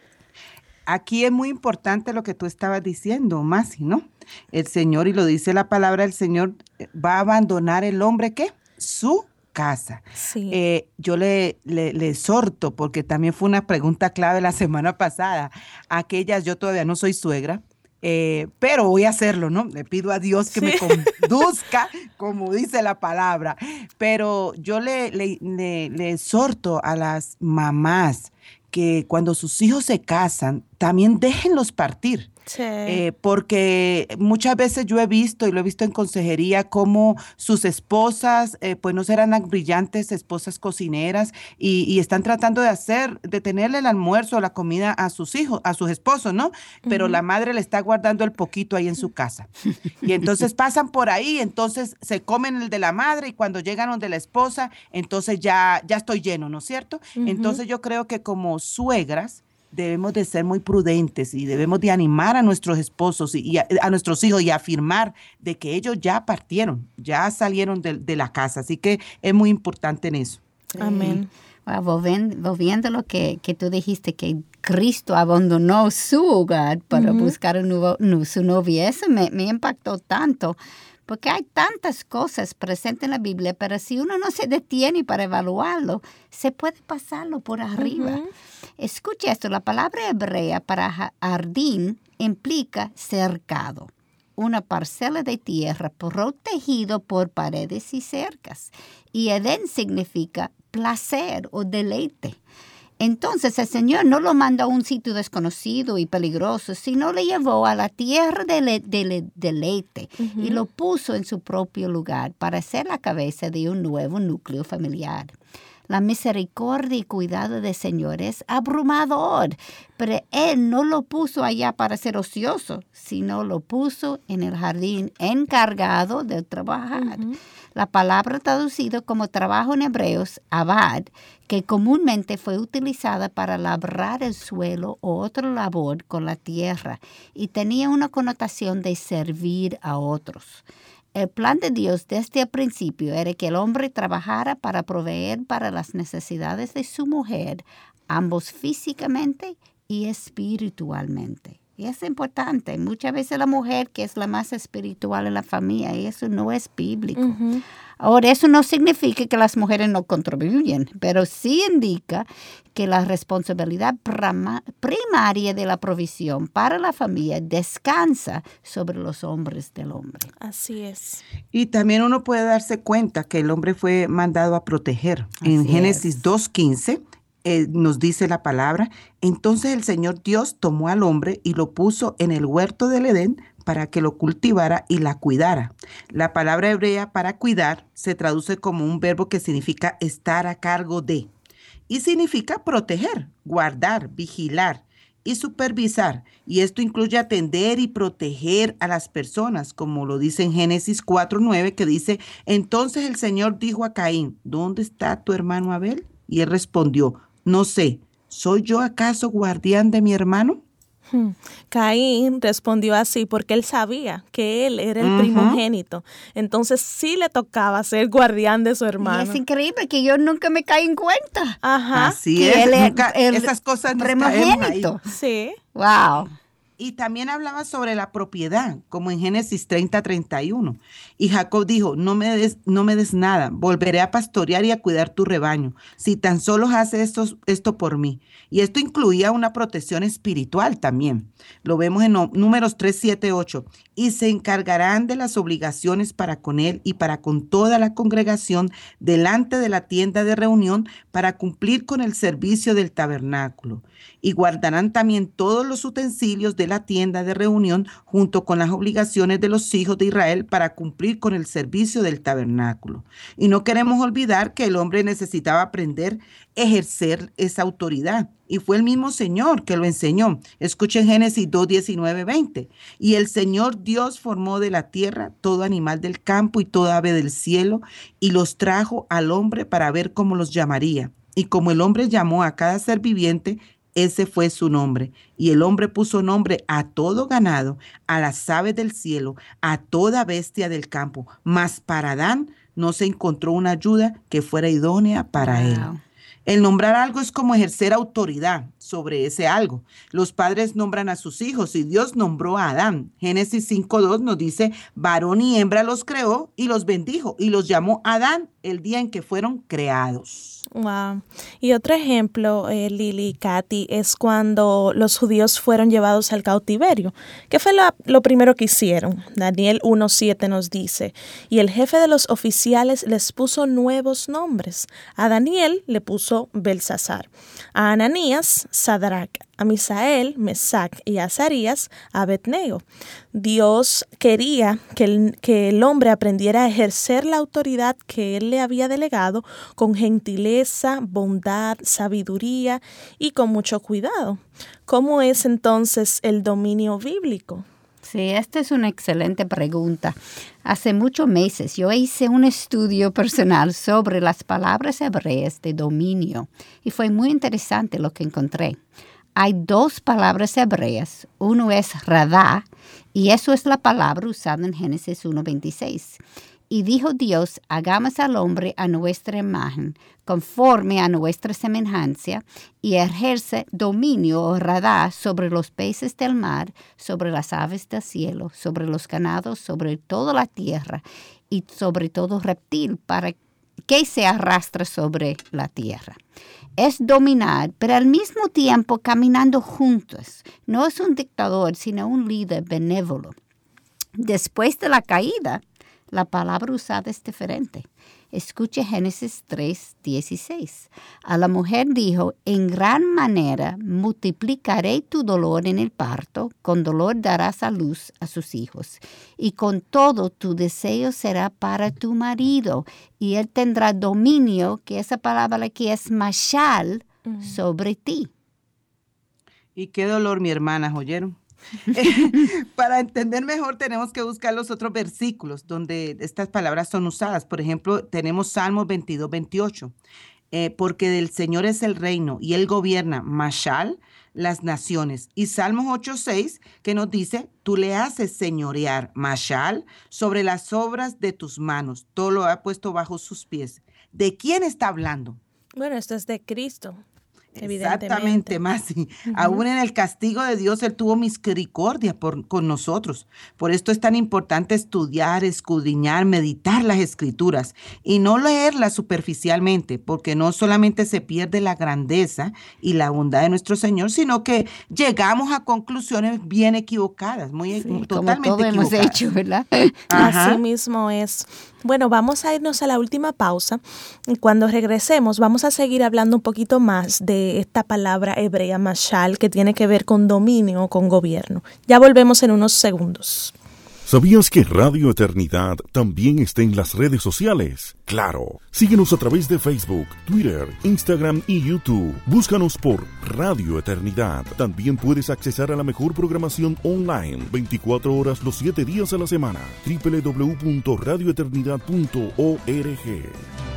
aquí es muy importante lo que tú estabas diciendo, Masi, ¿no? El Señor, y lo dice la palabra, el Señor va a abandonar el hombre, ¿qué? Su casa. Sí. Eh, yo le, le, le, exhorto, porque también fue una pregunta clave la semana pasada. Aquellas, yo todavía no soy suegra, eh, pero voy a hacerlo, ¿no? Le pido a Dios que me conduzca, como dice la palabra. Pero yo le, le, le, exhorto a las mamás que cuando sus hijos se casan, también déjenlos partir. Eh, porque muchas veces yo he visto y lo he visto en consejería como sus esposas, eh, pues no serán brillantes esposas cocineras y, están tratando de hacer, de tenerle el almuerzo o la comida a sus hijos, a sus esposos, ¿no? Pero la madre le está guardando el poquito ahí en su casa. Y entonces pasan por ahí, entonces se comen el de la madre y cuando llegan donde la esposa, entonces ya, ya estoy lleno, ¿no es cierto? Entonces yo creo que como suegras, debemos de ser muy prudentes y debemos de animar a nuestros esposos y, a, nuestros hijos y afirmar de que ellos ya partieron, ya salieron de, la casa. Así que es muy importante en eso.
Amén.
volviendo, lo que, que, tú dijiste, que Cristo abandonó su hogar para buscar un nuevo, su novia, eso me, me impactó tanto porque hay tantas cosas presentes en la Biblia, pero si uno no se detiene para evaluarlo, se puede pasarlo por arriba. Escuche esto, la palabra hebrea para jardín implica cercado, una parcela de tierra protegido por paredes y cercas. Y Edén significa placer o deleite. Entonces el Señor no lo mandó a un sitio desconocido y peligroso, sino le llevó a la tierra del deleite y lo puso en su propio lugar para ser la cabeza de un nuevo núcleo familiar. La misericordia y cuidado del Señor es abrumador, pero Él no lo puso allá para ser ocioso, sino lo puso en el jardín encargado de trabajar. La palabra traducida como trabajo en hebreos, abad, que comúnmente fue utilizada para labrar el suelo o otra labor con la tierra y tenía una connotación de servir a otros. El plan de Dios desde el principio era que el hombre trabajara para proveer para las necesidades de su mujer, ambos físicamente y espiritualmente. Y es importante. Muchas veces la mujer que es la más espiritual en la familia, y eso no es bíblico. Ahora, eso no significa que las mujeres no contribuyen, pero sí indica que la responsabilidad primaria de la provisión para la familia descansa sobre los hombres del hombre.
Así es.
Y también uno puede darse cuenta que el hombre fue mandado a proteger. en Génesis 2.15 eh, nos dice la palabra, entonces el Señor Dios tomó al hombre y lo puso en el huerto del Edén para que lo cultivara y la cuidara. La palabra hebrea para cuidar se traduce como un verbo que significa estar a cargo de y significa proteger, guardar, vigilar y supervisar. Y esto incluye atender y proteger a las personas, como lo dice en Génesis 4.9, que dice, entonces el Señor dijo a Caín, ¿dónde está tu hermano Abel? Y él respondió, no sé, ¿soy yo acaso guardián de mi hermano?
Hmm. Caín respondió así porque él sabía que él era el primogénito. Entonces sí le tocaba ser guardián de su hermano.
es increíble que yo nunca me caí en cuenta.
Ajá. Así es. esas cosas
primogénito.
Sí.
Wow.
Y también hablaba sobre la propiedad, como en Génesis 30, 31. Y Jacob dijo, no me, des, no me des nada, volveré a pastorear y a cuidar tu rebaño, si tan solo hace esto, esto por mí. Y esto incluía una protección espiritual también. Lo vemos en números 3, 7, 8. Y se encargarán de las obligaciones para con él y para con toda la congregación delante de la tienda de reunión para cumplir con el servicio del tabernáculo y guardarán también todos los utensilios de la tienda de reunión junto con las obligaciones de los hijos de Israel para cumplir con el servicio del tabernáculo. Y no queremos olvidar que el hombre necesitaba aprender a ejercer esa autoridad. Y fue el mismo Señor que lo enseñó. Escuchen Génesis 2, 19, 20. Y el Señor Dios formó de la tierra todo animal del campo y toda ave del cielo y los trajo al hombre para ver cómo los llamaría. Y como el hombre llamó a cada ser viviente, ese fue su nombre. Y el hombre puso nombre a todo ganado, a las aves del cielo, a toda bestia del campo. Mas para Adán no se encontró una ayuda que fuera idónea para él. El nombrar algo es como ejercer autoridad sobre ese algo. Los padres nombran a sus hijos y Dios nombró a Adán. Génesis 5.2 nos dice, varón y hembra los creó y los bendijo y los llamó Adán el día en que fueron creados.
Wow. Y otro ejemplo, eh, Lili y Katy, es cuando los judíos fueron llevados al cautiverio. ¿Qué fue lo primero que hicieron? Daniel 1.7 nos dice, y el jefe de los oficiales les puso nuevos nombres. A Daniel le puso Belsasar, a Ananías Sadrach, a Misael, Mesac y a Azarías, Abednego. Dios quería que el, que el hombre aprendiera a ejercer la autoridad que él le había delegado con gentileza, bondad, sabiduría y con mucho cuidado. ¿Cómo es entonces el dominio bíblico?
Sí, esta es una excelente pregunta. Hace muchos meses yo hice un estudio personal sobre las palabras hebreas de dominio y fue muy interesante lo que encontré. Hay dos palabras hebreas. Uno es radá y eso es la palabra usada en Génesis 1.26. Y dijo Dios, hagamos al hombre a nuestra imagen, conforme a nuestra semejanza, y ejerce dominio o radá sobre los peces del mar, sobre las aves del cielo, sobre los ganados, sobre toda la tierra y sobre todo reptil, para que se arrastre sobre la tierra. Es dominar, pero al mismo tiempo caminando juntos. No es un dictador, sino un líder benévolo. Después de la caída, la palabra usada es diferente. Escuche Génesis 3, 16. A la mujer dijo, en gran manera multiplicaré tu dolor en el parto, con dolor darás a luz a sus hijos, y con todo tu deseo será para tu marido, y él tendrá dominio, que esa palabra aquí es mashal, sobre ti.
Y qué dolor, mi hermana, ¿oyeron? Para entender mejor tenemos que buscar los otros versículos donde estas palabras son usadas. Por ejemplo, tenemos Salmos 22, 28. Eh, porque del Señor es el reino y Él gobierna, Mashal, las naciones. Y Salmos 8, 6, que nos dice, tú le haces señorear, Mashal, sobre las obras de tus manos. Todo lo ha puesto bajo sus pies. ¿De quién está hablando?
Bueno, esto es de Cristo.
Exactamente, Masi. Aún en el castigo de Dios, Él tuvo misericordia por, con nosotros. Por esto es tan importante estudiar, escudriñar, meditar las escrituras y no leerlas superficialmente, porque no solamente se pierde la grandeza y la bondad de nuestro Señor, sino que llegamos a conclusiones bien equivocadas, muy totalmente como todo hemos hecho,
¿verdad? Así mismo es. Bueno, vamos a irnos a la última pausa y cuando regresemos vamos a seguir hablando un poquito más de esta palabra hebrea mashal que tiene que ver con dominio o con gobierno. Ya volvemos en unos segundos.
¿Sabías que Radio Eternidad también está en las redes sociales? Claro, síguenos a través de Facebook, Twitter, Instagram y YouTube. Búscanos por Radio Eternidad. También puedes accesar a la mejor programación online 24 horas los 7 días a la semana. www.radioeternidad.org.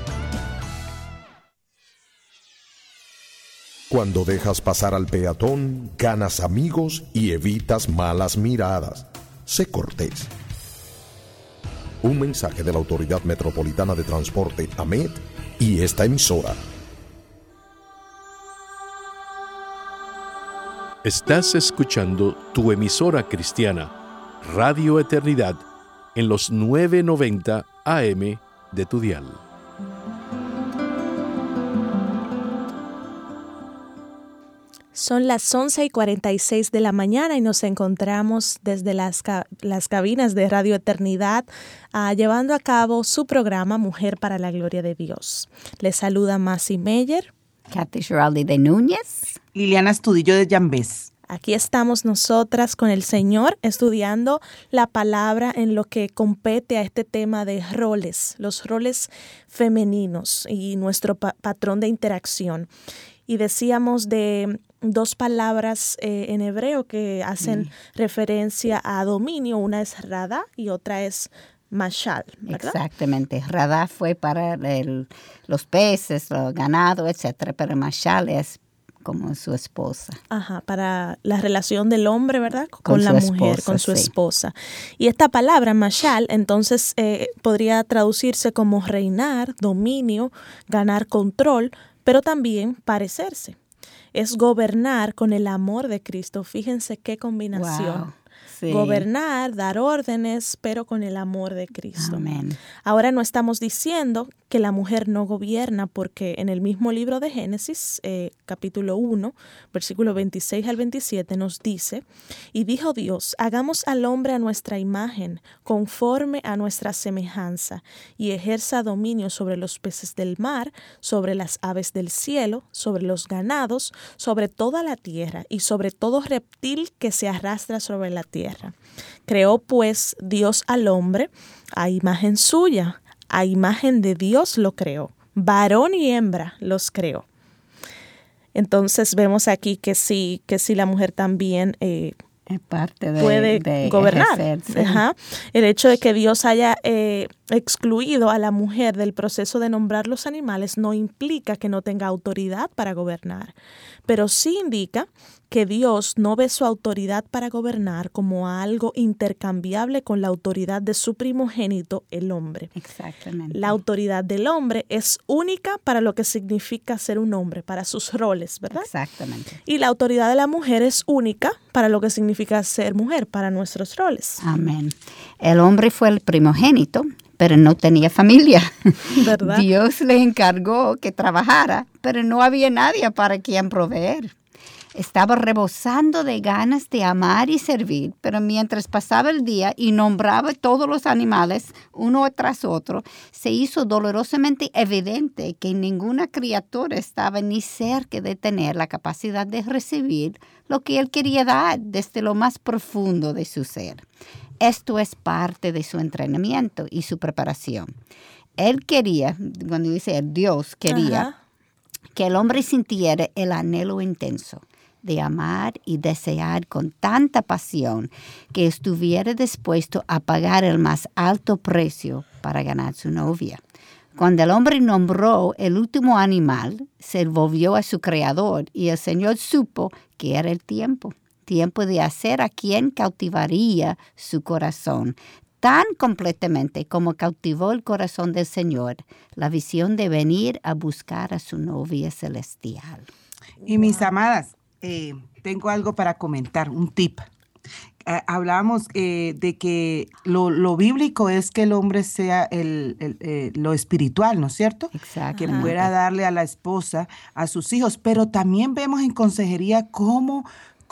Cuando dejas pasar al peatón, ganas amigos y evitas malas miradas sé cortés. Un mensaje de la Autoridad Metropolitana de Transporte, AMET, y esta emisora.
Estás escuchando tu emisora cristiana, Radio Eternidad, en los 990 AM de tu dial.
Son las 11 y 46 de la mañana y nos encontramos desde las, las cabinas de Radio Eternidad ah, llevando a cabo su programa Mujer para la Gloria de Dios. Les saluda Masi Meyer.
Kathy Giraldi de Núñez.
Liliana Estudillo de Yambés.
Aquí estamos nosotras con el Señor estudiando la palabra en lo que compete a este tema de roles, los roles femeninos y nuestro patrón de interacción. Y decíamos de dos palabras eh, en hebreo que hacen mm. referencia a dominio. Una es rada y otra es mashal.
Exactamente. Rada fue para los peces, los ganado, etcétera, pero mashal es como su esposa.
Ajá, para la relación del hombre, ¿verdad? Con, la mujer, con su esposa. Y esta palabra, mashal, entonces eh, podría traducirse como reinar, dominio, ganar control, pero también parecerse es gobernar con el amor de Cristo. Fíjense qué combinación. Gobernar, dar órdenes, pero con el amor de Cristo. Ahora no estamos diciendo que la mujer no gobierna, porque en el mismo libro de Génesis, eh, capítulo 1, versículo 26 al 27, nos dice, y dijo Dios, hagamos al hombre a nuestra imagen, conforme a nuestra semejanza, y ejerza dominio sobre los peces del mar, sobre las aves del cielo, sobre los ganados, sobre toda la tierra, y sobre todo reptil que se arrastra sobre la tierra. Creó pues Dios al hombre a imagen suya a imagen de Dios lo creó. Varón y hembra los creó. Entonces vemos aquí que sí, que sí la mujer también eh,
parte de,
puede gobernar. El hecho de que Dios haya eh, excluido a la mujer del proceso de nombrar los animales no implica que no tenga autoridad para gobernar, pero sí indica que Dios no ve su autoridad para gobernar como algo intercambiable con la autoridad de su primogénito, el hombre.
Exactamente.
La autoridad del hombre es única para lo que significa ser un hombre, para sus roles, ¿verdad?
Exactamente.
Y la autoridad de la mujer es única para lo que significa ser mujer, para nuestros roles.
Amén. El hombre fue el primogénito, pero no tenía familia. ¿Verdad? Dios le encargó que trabajara, pero no había nadie para quien proveer. Estaba rebosando de ganas de amar y servir, pero mientras pasaba el día y nombraba todos los animales uno tras otro, se hizo dolorosamente evidente que ninguna criatura estaba ni cerca de tener la capacidad de recibir lo que él quería dar desde lo más profundo de su ser. Esto es parte de su entrenamiento y su preparación. Él quería, cuando dice Dios quería, que el hombre sintiera el anhelo intenso de amar y desear con tanta pasión que estuviera dispuesto a pagar el más alto precio para ganar su novia. Cuando el hombre nombró el último animal, se volvió a su creador y el Señor supo que era el tiempo, tiempo de hacer a quien cautivaría su corazón, tan completamente como cautivó el corazón del Señor la visión de venir a buscar a su novia celestial.
Y mis amadas, eh, tengo algo para comentar, un tip. Eh, hablamos eh, de que lo, bíblico es que el hombre sea el, lo espiritual, ¿no es cierto?
Exacto.
Que pueda darle a la esposa, a sus hijos, pero también vemos en consejería cómo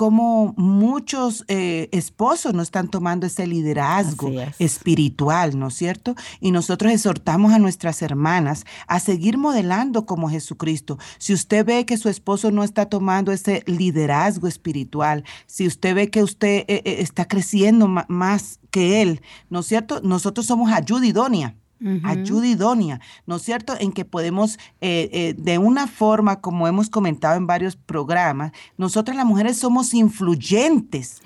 como muchos eh, esposos no están tomando ese liderazgo espiritual, ¿no es cierto? Y nosotros exhortamos a nuestras hermanas a seguir modelando como Jesucristo. Si usted ve que su esposo no está tomando ese liderazgo espiritual, si usted ve que usted eh, eh, está creciendo más que él, ¿no es cierto? Nosotros somos ayuda idónea ayuda idónea, ¿no es cierto? En que podemos, eh, eh, de una forma, como hemos comentado en varios programas, nosotras las mujeres somos influyentes.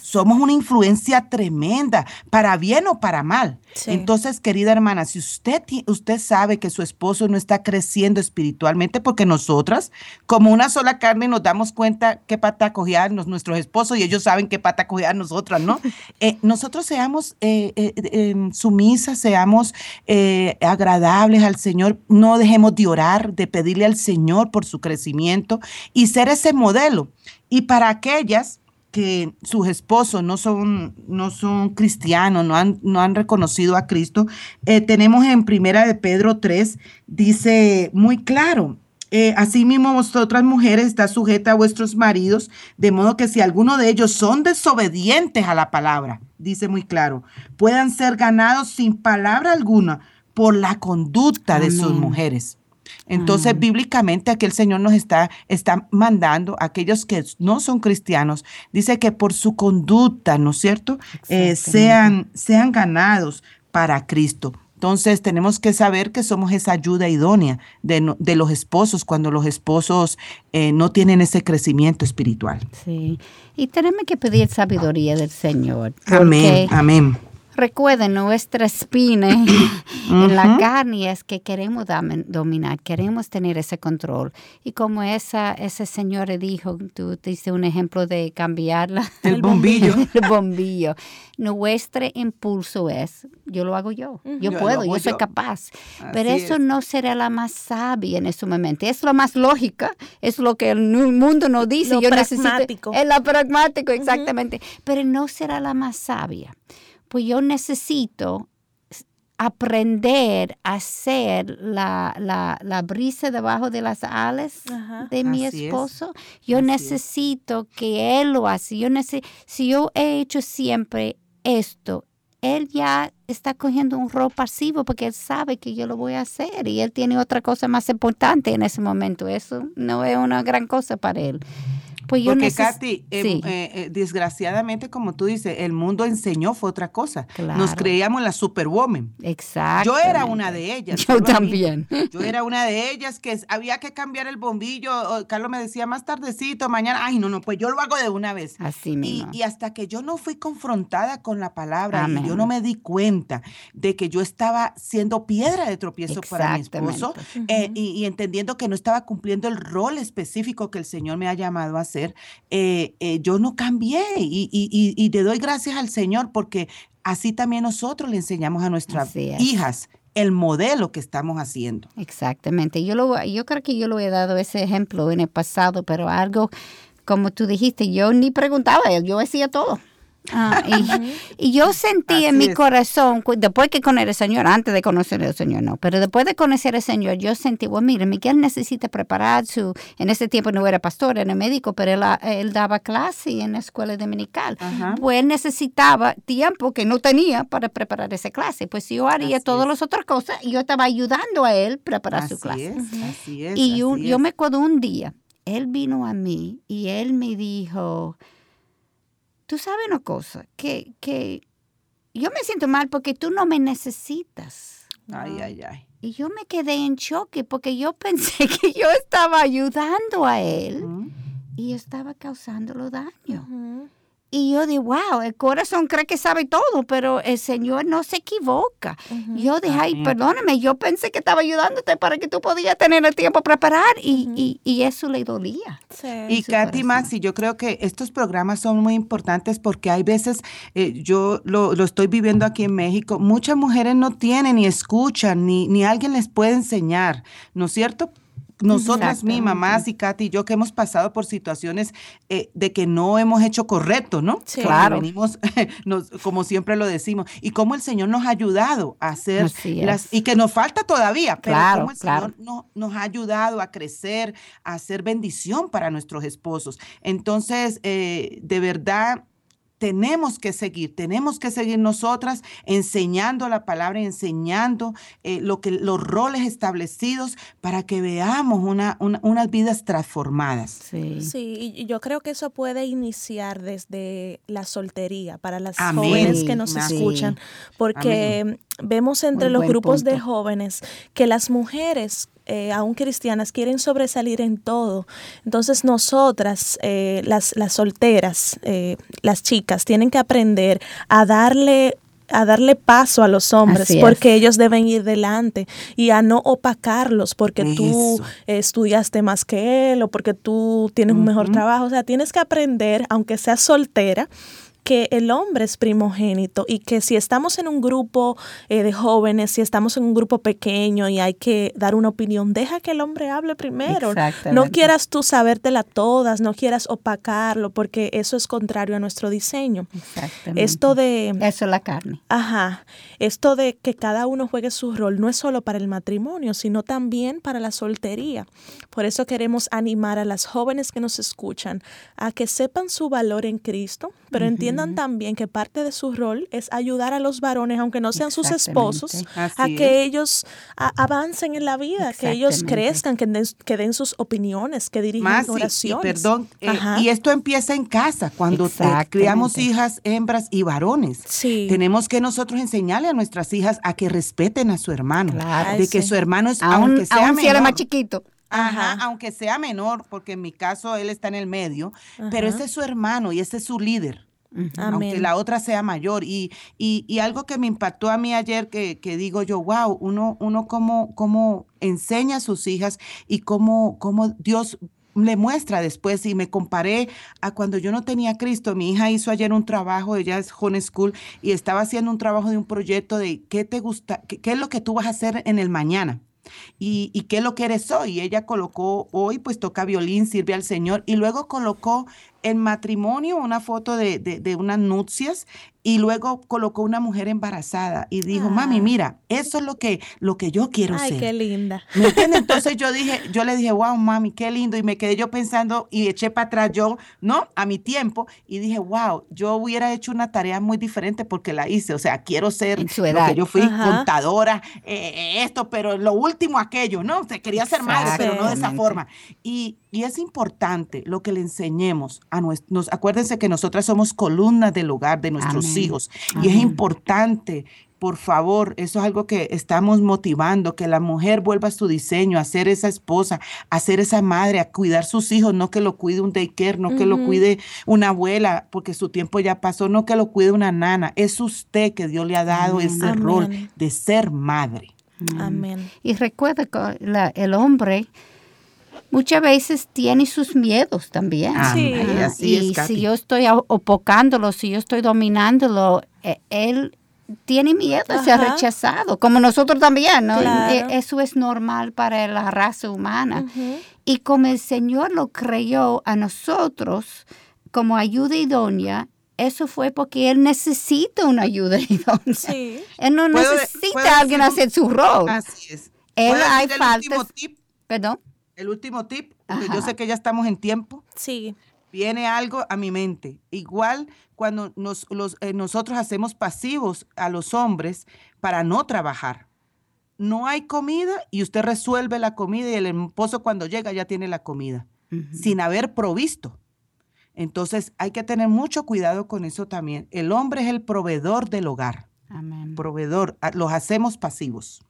Somos una influencia tremenda, para bien o para mal. Entonces, querida hermana, si usted, usted sabe que su esposo no está creciendo espiritualmente, porque nosotras, como una sola carne, nos damos cuenta qué pata cojear nuestros esposos y ellos saben qué pata cojear nosotras, ¿no? Eh, nosotros seamos sumisas, seamos eh, agradables al Señor. No dejemos de orar, de pedirle al Señor por su crecimiento y ser ese modelo. Y para aquellas que sus esposos no son, no son cristianos, no han, no han reconocido a Cristo, eh, tenemos en Primera de Pedro 3, dice muy claro, eh, asimismo, vosotras mujeres está sujeta a vuestros maridos, de modo que si alguno de ellos son desobedientes a la palabra, dice muy claro, puedan ser ganados sin palabra alguna por la conducta de sus mujeres. Entonces, bíblicamente, aquí el Señor nos está, está mandando a aquellos que no son cristianos, dice que por su conducta, ¿no es cierto?, eh, sean, sean ganados para Cristo. Entonces tenemos que saber que somos esa ayuda idónea de, de los esposos cuando los esposos eh, no tienen ese crecimiento espiritual.
Sí, y tenemos que pedir sabiduría del Señor.
Amén, amén.
Recuerden, nuestra espina en la carne es que queremos dominar, queremos tener ese control. Y como esa, ese señor dijo, tú diste un ejemplo de cambiarla.
El, bombillo.
el bombillo. Nuestro impulso es, yo lo hago yo, yo, puedo, yo soy capaz. Pero eso no será la más sabia en ese momento. Es lo más lógica, es lo que el mundo nos dice.
Lo pragmático.
es la pragmático, exactamente. Pero no será la más sabia pues yo necesito aprender a hacer la, brisa debajo de las alas de mi esposo. Yo necesito que él lo haga. Yo si yo he hecho siempre esto, él ya está cogiendo un rol pasivo porque él sabe que yo lo voy a hacer y él tiene otra cosa más importante en ese momento. Eso no es una gran cosa para él.
Pues Porque Katy, em, eh, eh, desgraciadamente, como tú dices, el mundo enseñó fue otra cosa. Nos creíamos la superwoman.
Exacto.
Yo era una de ellas.
Yo también.
Yo era una de ellas que había que cambiar el bombillo. Carlos me decía más tardecito, mañana. Ay, no, no, pues yo lo hago de una vez.
Así mismo.
Y, hasta que yo no fui confrontada con la palabra y yo no me di cuenta de que yo estaba siendo piedra de tropiezo para mi esposo eh, y, y entendiendo que no estaba cumpliendo el rol específico que el Señor me ha llamado a hacer eh, eh, yo no cambié y, y, te doy gracias al Señor porque así también nosotros le enseñamos a nuestras hijas el modelo que estamos haciendo.
Exactamente. Yo, lo, yo creo que yo lo he dado ese ejemplo en el pasado, pero algo, como tú dijiste, yo ni preguntaba, yo hacía todo. Ah, y, yo sentí en mi corazón, después que conocer al Señor, antes de conocer al Señor, no, pero después de conocer al Señor, yo sentí, bueno, mire, Miguel necesita preparar su, en ese tiempo no era pastor, era médico, pero él, él daba clase en la escuela dominical. Pues él necesitaba tiempo que no tenía para preparar esa clase. Pues yo haría todas las otras cosas y yo estaba ayudando a él preparar su clase.
así es,
y yo me acuerdo un día, él vino a mí y él me dijo, tú sabes una cosa, que, que yo me siento mal porque tú no me necesitas.
Ay, ay, ay.
Y yo me quedé en choque porque yo pensé que yo estaba ayudando a él y estaba causándolo daño. Y yo digo, wow, el corazón cree que sabe todo, pero el Señor no se equivoca. Yo dije, ay, perdóname, yo pensé que estaba ayudándote para que tú podías tener el tiempo para preparar y, y, eso le dolía.
Y Katy Maxi, yo creo que estos programas son muy importantes porque hay veces, eh, yo lo, lo, estoy viviendo aquí en México, muchas mujeres no tienen ni escuchan, ni, ni alguien les puede enseñar, ¿no es cierto? Nosotras mi mamás y Katy y yo que hemos pasado por situaciones eh, de que no hemos hecho correcto, ¿no?
Claro.
Venimos, como siempre lo decimos, y cómo el Señor nos ha ayudado a hacer las, y que nos falta todavía, pero cómo el Señor nos ha ayudado a crecer, a hacer bendición para nuestros esposos. Entonces, eh, de verdad, tenemos que seguir, tenemos que seguir nosotras enseñando la palabra, enseñando eh, lo que, los roles establecidos para que veamos una, unas vidas transformadas.
Sí. sí, y yo creo que eso puede iniciar desde la soltería para las jóvenes que nos escuchan, porque vemos entre los grupos de jóvenes que las mujeres eh, aún cristianas, quieren sobresalir en todo. Entonces nosotras, eh, las, las, solteras, eh, las chicas, tienen que aprender a darle a darle paso a los hombres porque ellos deben ir delante y a no opacarlos porque tú estudiaste más que él o porque tú tienes un mejor trabajo. O sea, tienes que aprender, aunque seas soltera, que el hombre es primogénito y que si estamos en un grupo eh, de jóvenes, si estamos en un grupo pequeño y hay que dar una opinión, deja que el hombre hable primero. No quieras tú sabértela todas, no quieras opacarlo, porque eso es contrario a nuestro diseño. Esto de...
Eso es la carne.
Ajá. Esto de que cada uno juegue su rol no es solo para el matrimonio, sino también para la soltería. Por eso queremos animar a las jóvenes que nos escuchan a que sepan su valor en Cristo, pero entiendan también que parte de su rol es ayudar a los varones, aunque no sean sus esposos, a que ellos avancen en la vida, que ellos crezcan, que den, que den sus opiniones, que dirijan oraciones.
Y, perdón, eh, y esto empieza en casa, cuando criamos hijas, hembras y varones. Tenemos que nosotros enseñarle a nuestras hijas a que respeten a su hermano, de que su hermano es, aunque sea
menor, más chiquito.
Ajá, aunque sea menor, porque en mi caso él está en el medio, pero ese es su hermano y ese es su líder aunque la otra sea mayor. Y, y, algo que me impactó a mí ayer, que, que digo yo, wow, uno, uno cómo, cómo enseña a sus hijas y cómo, cómo Dios le muestra después y me comparé a cuando yo no tenía Cristo. Mi hija hizo ayer un trabajo, ella es home school y estaba haciendo un trabajo de un proyecto de qué te gusta, qué es lo que tú vas a hacer en el mañana. Y, y, qué es lo que eres hoy. Ella colocó hoy, pues toca violín, sirve al Señor. Y luego colocó en matrimonio una foto de, de, de, unas nupcias y luego colocó una mujer embarazada y dijo, mami, ah. mira, eso es lo que, lo que yo quiero
Ay,
ser.
qué linda.
¿Me entiendes? Entonces yo dije, yo le dije, wow, mami, qué lindo. Y me quedé yo pensando y eché para atrás yo, ¿no? A mi tiempo y dije, wow, yo hubiera hecho una tarea muy diferente porque la hice. O sea, quiero ser su edad. Lo que yo fui contadora, eh, eh, esto, pero lo último aquello, ¿no? O sea, quería ser madre, pero no de esa forma. Y, y es importante lo que le enseñemos a nuestros, acuérdense que nosotras somos columnas del hogar de nuestros hijos y es importante por favor, eso es algo que estamos motivando, que la mujer vuelva a su diseño, a ser esa esposa, a ser esa madre, a cuidar sus hijos, no que lo cuide un daycare, no que lo cuide una abuela, porque su tiempo ya pasó, no que lo cuide una nana. Es usted que Dios le ha dado ese rol de ser madre.
Amén.
Y recuerda que el hombre muchas veces tiene sus miedos también.
Ah, sí.
y si yo estoy opocándolo, si yo estoy dominándolo, eh, él tiene miedo a ser rechazado, como nosotros también, ¿no? E, eso es normal para la raza humana. Y como el Señor lo creyó a nosotros como ayuda idónea, eso fue porque él necesita una ayuda Sí. Él no necesita a alguien hacer su rol.
Así es.
Él hay faltas. Perdón.
El último tip, porque yo sé que ya estamos en tiempo.
Sí.
Viene algo a mi mente. Igual cuando nos, los, eh, nosotros hacemos pasivos a los hombres para no trabajar. No hay comida y usted resuelve la comida y el esposo cuando llega ya tiene la comida, sin haber provisto. Entonces hay que tener mucho cuidado con eso también. El hombre es el proveedor del hogar. Amén. Proveedor, los hacemos pasivos.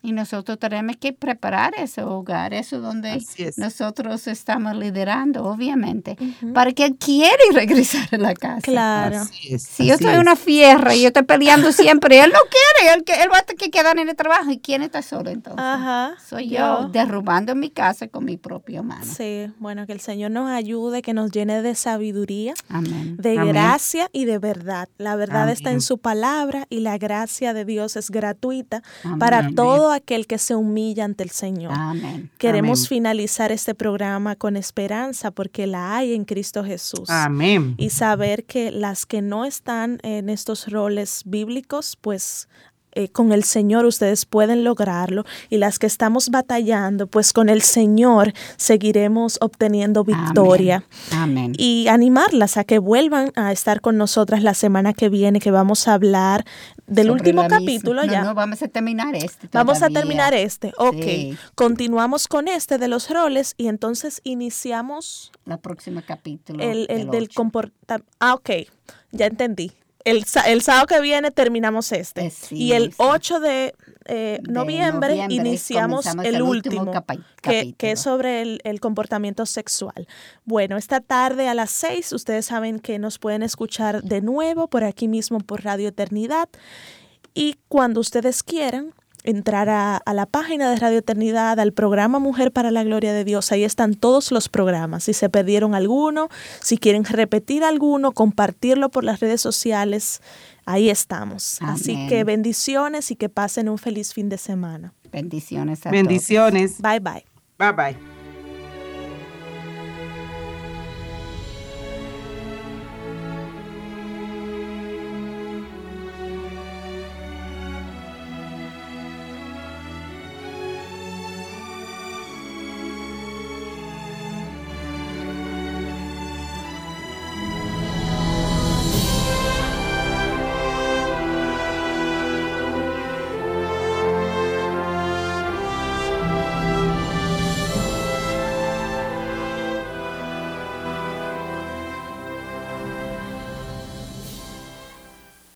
Y nosotros tenemos que preparar ese hogar, eso donde nosotros estamos liderando, obviamente, para que él quiera regresar a la casa.
Claro.
si yo estoy en una fierra y yo estoy peleando siempre, él no quiere, él, él va a tener que quedar en el trabajo. ¿Y quién está solo entonces?
Ajá.
Soy yo, derrubando mi casa con mi propia mano.
Sí, bueno, que el Señor nos ayude, que nos llene de sabiduría, de gracia y de verdad. La verdad está en su palabra y la gracia de Dios es gratuita para todo aquel que se humilla ante el Señor.
Amén.
Queremos finalizar este programa con esperanza porque la hay en Cristo Jesús.
Amén.
Y saber que las que no están en estos roles bíblicos, pues eh, con el Señor ustedes pueden lograrlo y las que estamos batallando, pues con el Señor seguiremos obteniendo victoria.
Amén.
Y animarlas a que vuelvan a estar con nosotras la semana que viene, que vamos a hablar del último capítulo ya.
No, vamos a terminar este.
Vamos a terminar este. Ok. Continuamos con este de los roles y entonces iniciamos.
La próxima capítulo.
El, del comportamiento. Ah, ok. Ya entendí el, sábado que viene terminamos este. Eh, y el 8 de, eh, noviembre, iniciamos el, último, que, es sobre el, comportamiento sexual. Bueno, esta tarde a las 6 ustedes saben que nos pueden escuchar de nuevo por aquí mismo por Radio Eternidad. Y cuando ustedes quieran, entrar a, la página de Radio Eternidad, al programa Mujer para la Gloria de Dios. Ahí están todos los programas. Si se perdieron alguno, si quieren repetir alguno, compartirlo por las redes sociales, ahí estamos. Así que bendiciones y que pasen un feliz fin de semana.
Bendiciones a
Bendiciones.
Bye bye.
Bye bye.